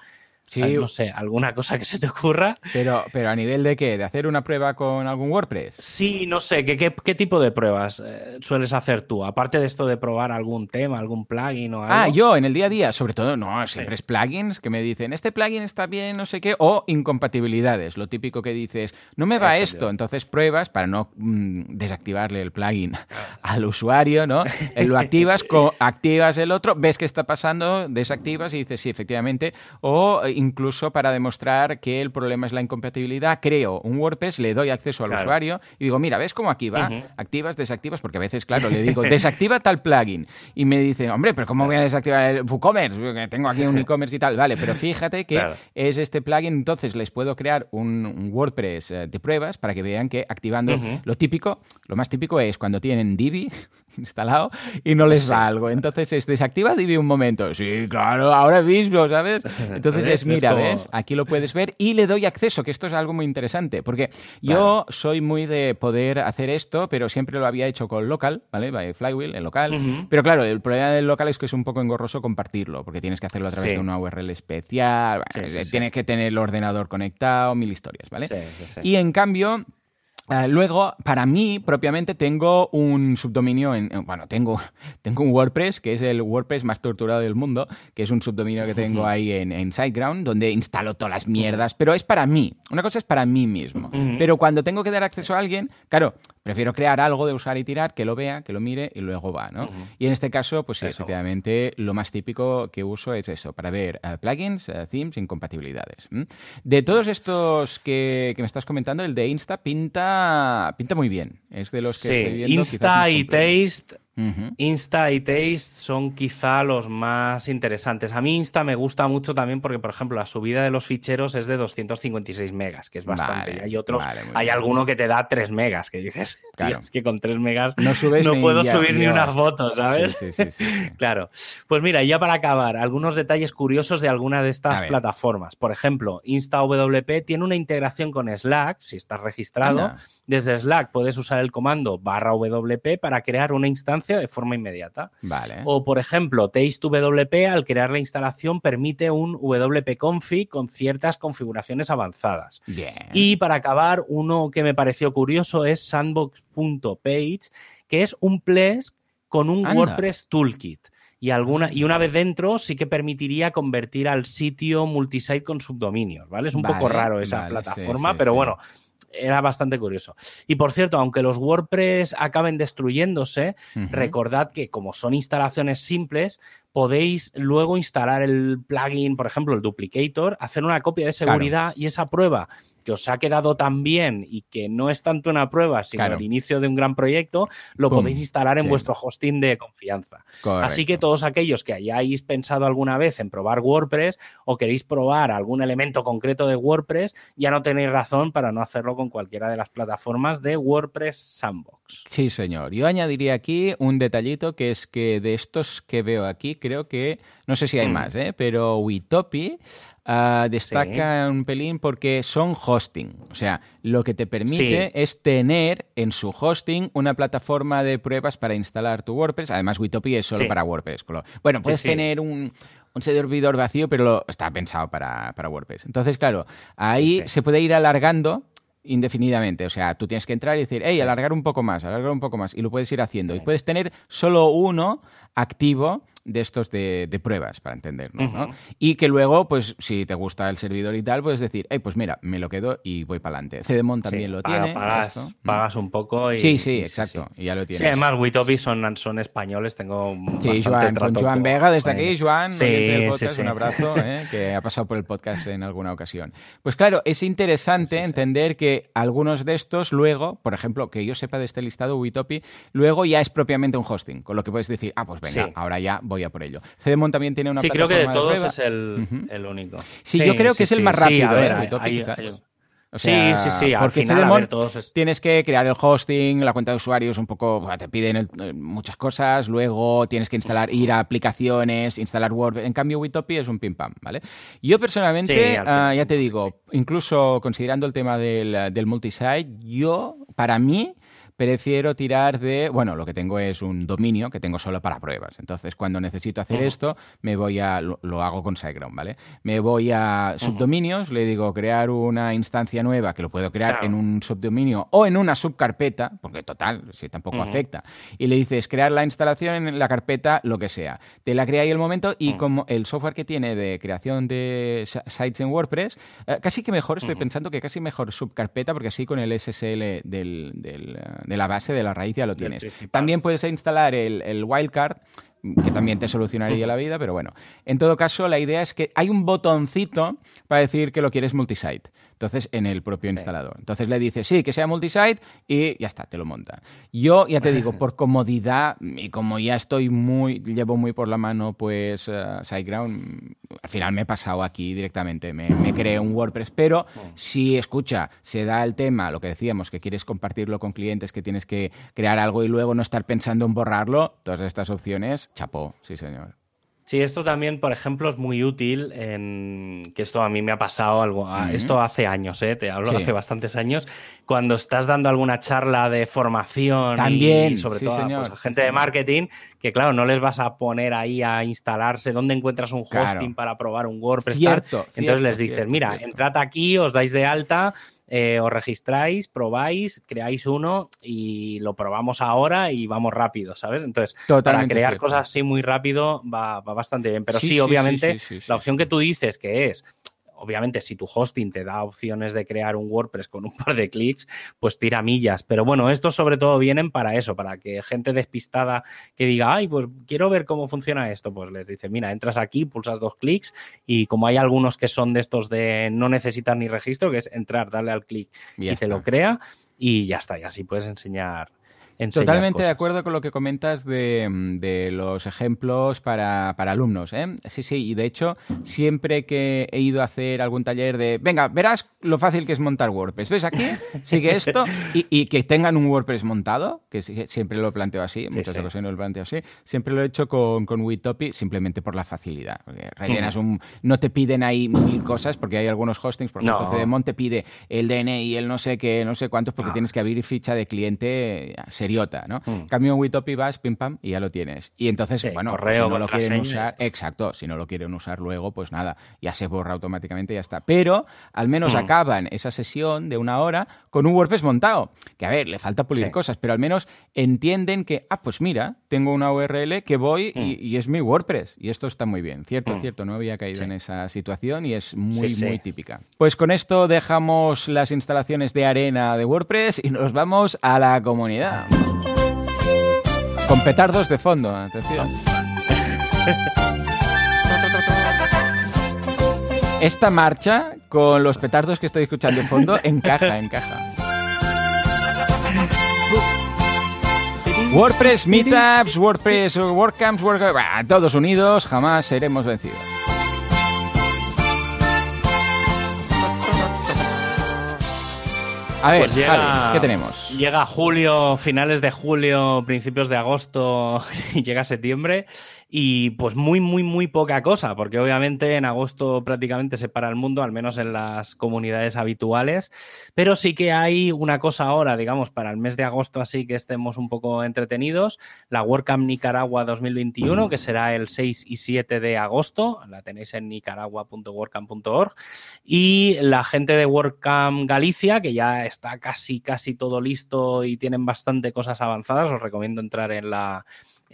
Sí. No sé, alguna cosa que se te ocurra. Pero, pero a nivel de qué? ¿De hacer una prueba con algún WordPress? Sí, no sé. ¿Qué, qué, tipo de pruebas eh, sueles hacer tú? Aparte de esto de probar algún tema, algún plugin o algo. Ah, yo en el día a día, sobre todo, no, siempre es plugins que me dicen, este plugin está bien, no sé qué, o incompatibilidades. Lo típico que dices, no me va esto. Entonces pruebas para no mm, desactivarle el plugin al usuario, ¿no? Lo activas, activas el otro, ves qué está pasando, desactivas y dices, sí, efectivamente. O incluso para demostrar que el problema es la incompatibilidad, creo un WordPress, le doy acceso al usuario y digo, mira, ¿ves cómo aquí va? Activas, desactivas, porque a veces, claro, le digo, desactiva tal plugin. Y me dice, hombre, pero ¿cómo voy a desactivar el WooCommerce? tengo aquí un e-commerce y tal. Vale, pero fíjate que es este plugin, entonces les puedo crear un, WordPress eh, de pruebas para que vean que activando lo típico, lo más típico es cuando tienen Divi instalado y no les va algo. Entonces es desactiva Divi un momento. Sí, claro, ahora mismo, ¿sabes? Entonces es, mira, ¿ves? Aquí lo puedes ver y le doy acceso, que esto es algo muy interesante, porque yo soy muy de poder hacer esto, pero siempre lo había hecho con local, ¿vale? By Flywheel, en local. Pero claro, el problema del local es que es un poco engorroso compartirlo, porque tienes que hacerlo a través de una URL especial, tienes que tener el ordenador conectado, mil historias, ¿vale? Y en cambio, Ah, luego, para mí, propiamente, tengo un subdominio en. Bueno, tengo, tengo un WordPress, que es el WordPress más torturado del mundo, que es un subdominio que tengo ahí en, en SiteGround, donde instalo todas las mierdas, pero es para mí. Una cosa es para mí mismo. Pero cuando tengo que dar acceso a alguien, claro, prefiero crear algo de usar y tirar, que lo vea, que lo mire y luego va, ¿no? Y en este caso, pues sí, efectivamente, lo más típico que uso es eso, para ver eh, plugins, uh, themes, incompatibilidades. De todos estos que, que me estás comentando, el de Insta pinta pinta, muy bien. Es de los que sí, estoy viendo, Insta y Taste Insta y Taste son quizá los más interesantes. A mí Insta me gusta mucho también porque, por ejemplo, la subida de los ficheros es de 256 megas, que es bastante. hay otros, hay alguno que te da 3 megas, que dices, es que con 3 megas no, no puedo subir ni unas fotos, ¿sabes? claro. Pues mira, ya para acabar, algunos detalles curiosos de alguna de estas plataformas. Por ejemplo, InstaWP tiene una integración con Slack, si estás registrado. Desde Slack puedes usar el comando barra WP para crear una instancia de forma inmediata. Vale. O, por ejemplo, TasteWP, al crear la instalación, permite un WP config con ciertas configuraciones avanzadas. Bien. Y para acabar, uno que me pareció curioso es sandbox.page, que es un place con un WordPress toolkit. Y, alguna, y una vez dentro sí que permitiría convertir al sitio multisite con subdominios, ¿vale? Es un poco raro esa plataforma, pero bueno, era bastante curioso. Y por cierto, aunque los WordPress acaben destruyéndose, recordad que como son instalaciones simples, podéis luego instalar el plugin, por ejemplo, el duplicator, hacer una copia de seguridad y esa prueba que os ha quedado tan bien y que no es tanto una prueba, sino el inicio de un gran proyecto, lo podéis instalar en vuestro hosting de confianza. Así que todos aquellos que hayáis pensado alguna vez en probar WordPress o queréis probar algún elemento concreto de WordPress, ya no tenéis razón para no hacerlo con cualquiera de las plataformas de WordPress Sandbox. Sí, señor. Yo añadiría aquí un detallito que es que de estos que veo aquí, creo que, no sé si hay mm. más, ¿eh? pero Witopi Ah, destaca un pelín porque son hosting. O sea, lo que te permite es tener en su hosting una plataforma de pruebas para instalar tu WordPress. Además, Witopi es solo para WordPress. Bueno, puedes tener un, un servidor vacío, pero está pensado para, WordPress. Entonces, claro, ahí se puede ir alargando indefinidamente. O sea, tú tienes que entrar y decir, hey, alargar un poco más, alargar un poco más. Y lo puedes ir haciendo. Y puedes tener solo uno activo de estos de, pruebas, para entendernos, ¿no? Y que luego, pues, si te gusta el servidor y tal, puedes decir, hey, pues mira, me lo quedo y voy para adelante. Cedemon también lo tiene. Pagas, pagas, un poco y... Sí, sí, exacto, y ya lo tienes. Sí, además, Witopi son, son españoles, tengo Sí, Joan, con Joan Vega desde aquí, Joan, podcast, un abrazo, ¿eh? que ha pasado por el podcast en alguna ocasión. Pues claro, es interesante entender que algunos de estos luego, por ejemplo, que yo sepa de este listado, Witopi, luego ya es propiamente un hosting, con lo que puedes decir, ah, pues venga, ahora ya voy a por ello. Cedemon también tiene una sí, creo que de todos es el, único. Sí, yo creo que es el más rápido. sí, sí, sí. porque final, tienes que crear el hosting, la cuenta de usuarios, un poco, te piden muchas cosas, luego tienes que instalar, ir a aplicaciones, instalar Word. En cambio, Witopi es un pim pam, ¿vale? Yo personalmente, ah, ya te digo, incluso considerando el tema del, del multisite, yo, para mí, prefiero tirar de, bueno, lo que tengo es un dominio que tengo solo para pruebas. Entonces, cuando necesito hacer esto, me voy a, lo, hago con SiteGround, ¿vale? Me voy a subdominios, le digo crear una instancia nueva que lo puedo crear en un subdominio o en una subcarpeta, porque total, si tampoco afecta. Y le dices crear la instalación en la carpeta, lo que sea. Te la crea ahí el momento y como el software que tiene de creación de sites en WordPress, eh, casi que mejor, estoy pensando que casi mejor subcarpeta, porque así con el SSL del, del, de la base, de la raíz ya lo tienes. También puedes instalar el, el wildcard que también te solucionaría la vida, pero bueno. En todo caso, la idea es que hay un botoncito para decir que lo quieres multisite. Entonces, en el propio instalador. Entonces le dices, sí, que sea multisite y ya está, te lo monta. Yo, ya te digo, por comodidad y como ya estoy muy, llevo muy por la mano, pues, uh, SiteGround, al final me he pasado aquí directamente, me, me creé un WordPress, pero si, escucha, se da el tema, lo que decíamos, que quieres compartirlo con clientes, que tienes que crear algo y luego no estar pensando en borrarlo, todas estas opciones, chapó, sí señor. Sí, esto también, por ejemplo, es muy útil en que esto a mí me ha pasado algo. Esto hace años, ¿eh? te hablo hace bastantes años. Cuando estás dando alguna charla de formación también, y sobre todo pues, a gente de marketing, que claro, no les vas a poner ahí a instalarse dónde encuentras un hosting para probar un WordPress. Cierto, Entonces les dices, mira, entrad aquí, os dais de alta eh, os registráis, probáis, creáis uno y lo probamos ahora y vamos rápido, ¿sabes? Entonces, para crear cosas así muy rápido va, bastante bien. Pero sí, obviamente, la opción que tú dices que es obviamente, si tu hosting te da opciones de crear un WordPress con un par de clics, pues tira millas. Pero bueno, estos sobre todo vienen para eso, para que gente despistada que diga, ay, pues quiero ver cómo funciona esto, pues les dice, mira, entras aquí, pulsas dos clics y como hay algunos que son de estos de no necesitar ni registro, que es entrar, darle al clic y, te lo crea y ya está, y así puedes enseñar Totalmente de acuerdo con lo que comentas de, los ejemplos para, alumnos. ¿eh? Sí, sí, y de hecho, siempre que he ido a hacer algún taller de, venga, verás lo fácil que es montar WordPress. ¿Ves aquí? Sigue esto. Y, que tengan un WordPress montado, que siempre lo planteo así, muchas ocasiones lo planteo así. Siempre lo he hecho con, con Witopi simplemente por la facilidad. rellenas un. No te piden ahí mil cosas, porque hay algunos hostings, por ejemplo, no. CDMont te pide el DNI, el no sé qué, no sé cuántos, porque tienes que abrir ficha de cliente seriota, ¿no? Mm. Cambio en Witopi, vas, pim pam, y ya lo tienes. Y entonces, bueno, correo, si no lo quieren usar, exacto, si no lo quieren usar luego, pues nada, ya se borra automáticamente y ya está. Pero al menos mm. acaban esa sesión de una hora con un WordPress montado. Que a ver, le falta pulir cosas, pero al menos entienden que, ah, pues mira, tengo una URL que voy y, mm. es mi WordPress. Y esto está muy bien. Cierto, cierto, no había caído en esa situación y es muy, muy típica. Pues con esto dejamos las instalaciones de arena de WordPress y nos vamos a la comunidad. Con petardos de fondo, atención. Esta marcha, con los petardos que estoy escuchando de fondo, encaja, encaja. WordPress Meetups, WordPress WordCamps, WordCamps, todos unidos, jamás seremos vencidos. A ver, pues ¿qué tenemos? Llega julio, finales de julio, principios de agosto y llega septiembre y pues muy, muy, muy poca cosa, porque obviamente en agosto prácticamente se para el mundo, al menos en las comunidades habituales, pero sí que hay una cosa ahora, digamos, para el mes de agosto así que estemos un poco entretenidos, la WordCamp Nicaragua 2021, que será el 6 y 7 de agosto, la tenéis en nicaragua.wordcamp.org, y la gente de WordCamp Galicia, que ya está casi, casi todo listo y tienen bastante cosas avanzadas, os recomiendo entrar en la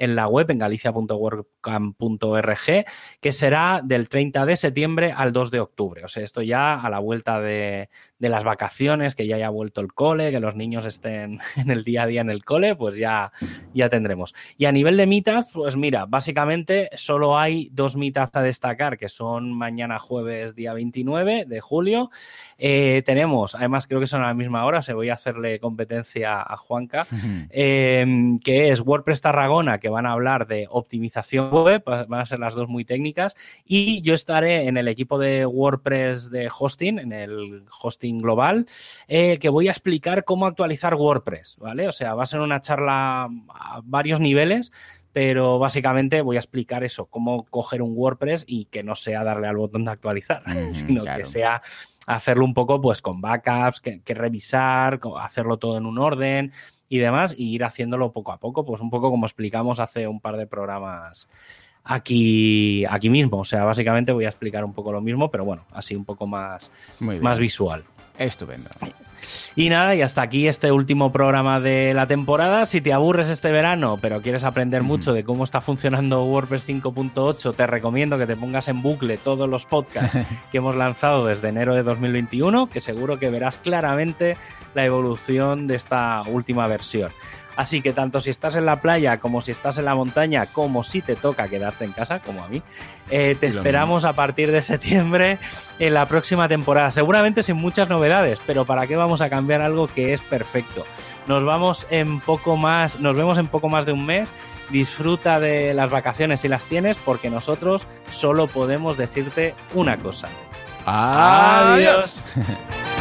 en la web, en galicia.wordcamp.org, que será del 30 de septiembre al 2 de octubre. O sea, esto ya a la vuelta de, de las vacaciones, que ya haya vuelto el cole, que los niños estén en el día a día en el cole, pues ya, ya tendremos. Y a nivel de meetups, pues mira, básicamente solo hay dos meetups a destacar, que son mañana jueves, día 29 de julio. Eh, tenemos, además creo que son a la misma hora, se voy a hacerle competencia a Juanca, em, que es WordPress Tarragona, que van a hablar de optimización web, van a ser las dos muy técnicas, y yo estaré en el equipo de WordPress de hosting, en el hosting global, eh, que voy a explicar cómo actualizar WordPress, ¿vale? O sea, va a ser una charla a varios niveles, pero básicamente voy a explicar eso, cómo coger un WordPress y que no sea darle al botón de actualizar, sino que sea hacerlo un poco pues con backups, que, revisar, hacerlo todo en un orden y demás, y ir haciéndolo poco a poco, pues un poco como explicamos hace un par de programas aquí, aquí mismo. O sea, básicamente voy a explicar un poco lo mismo, pero bueno, así un poco más, más visual. Estupendo. Y nada, y hasta aquí este último programa de la temporada. Si te aburres este verano, pero quieres aprender mucho de cómo está funcionando WordPress 5.8, te recomiendo que te pongas en bucle todos los podcasts que hemos lanzado desde enero de 2021, que seguro que verás claramente la evolución de esta última versión. Así que tanto si estás en la playa como si estás en la montaña, como si te toca quedarte en casa, como a mí, eh, te esperamos a partir de septiembre en la próxima temporada. Seguramente sin muchas novedades, pero ¿para qué vamos a cambiar algo que es perfecto? Nos vamos en poco más, nos vemos en poco más de un mes. Disfruta de las vacaciones si las tienes, porque nosotros solo podemos decirte una cosa. Adiós.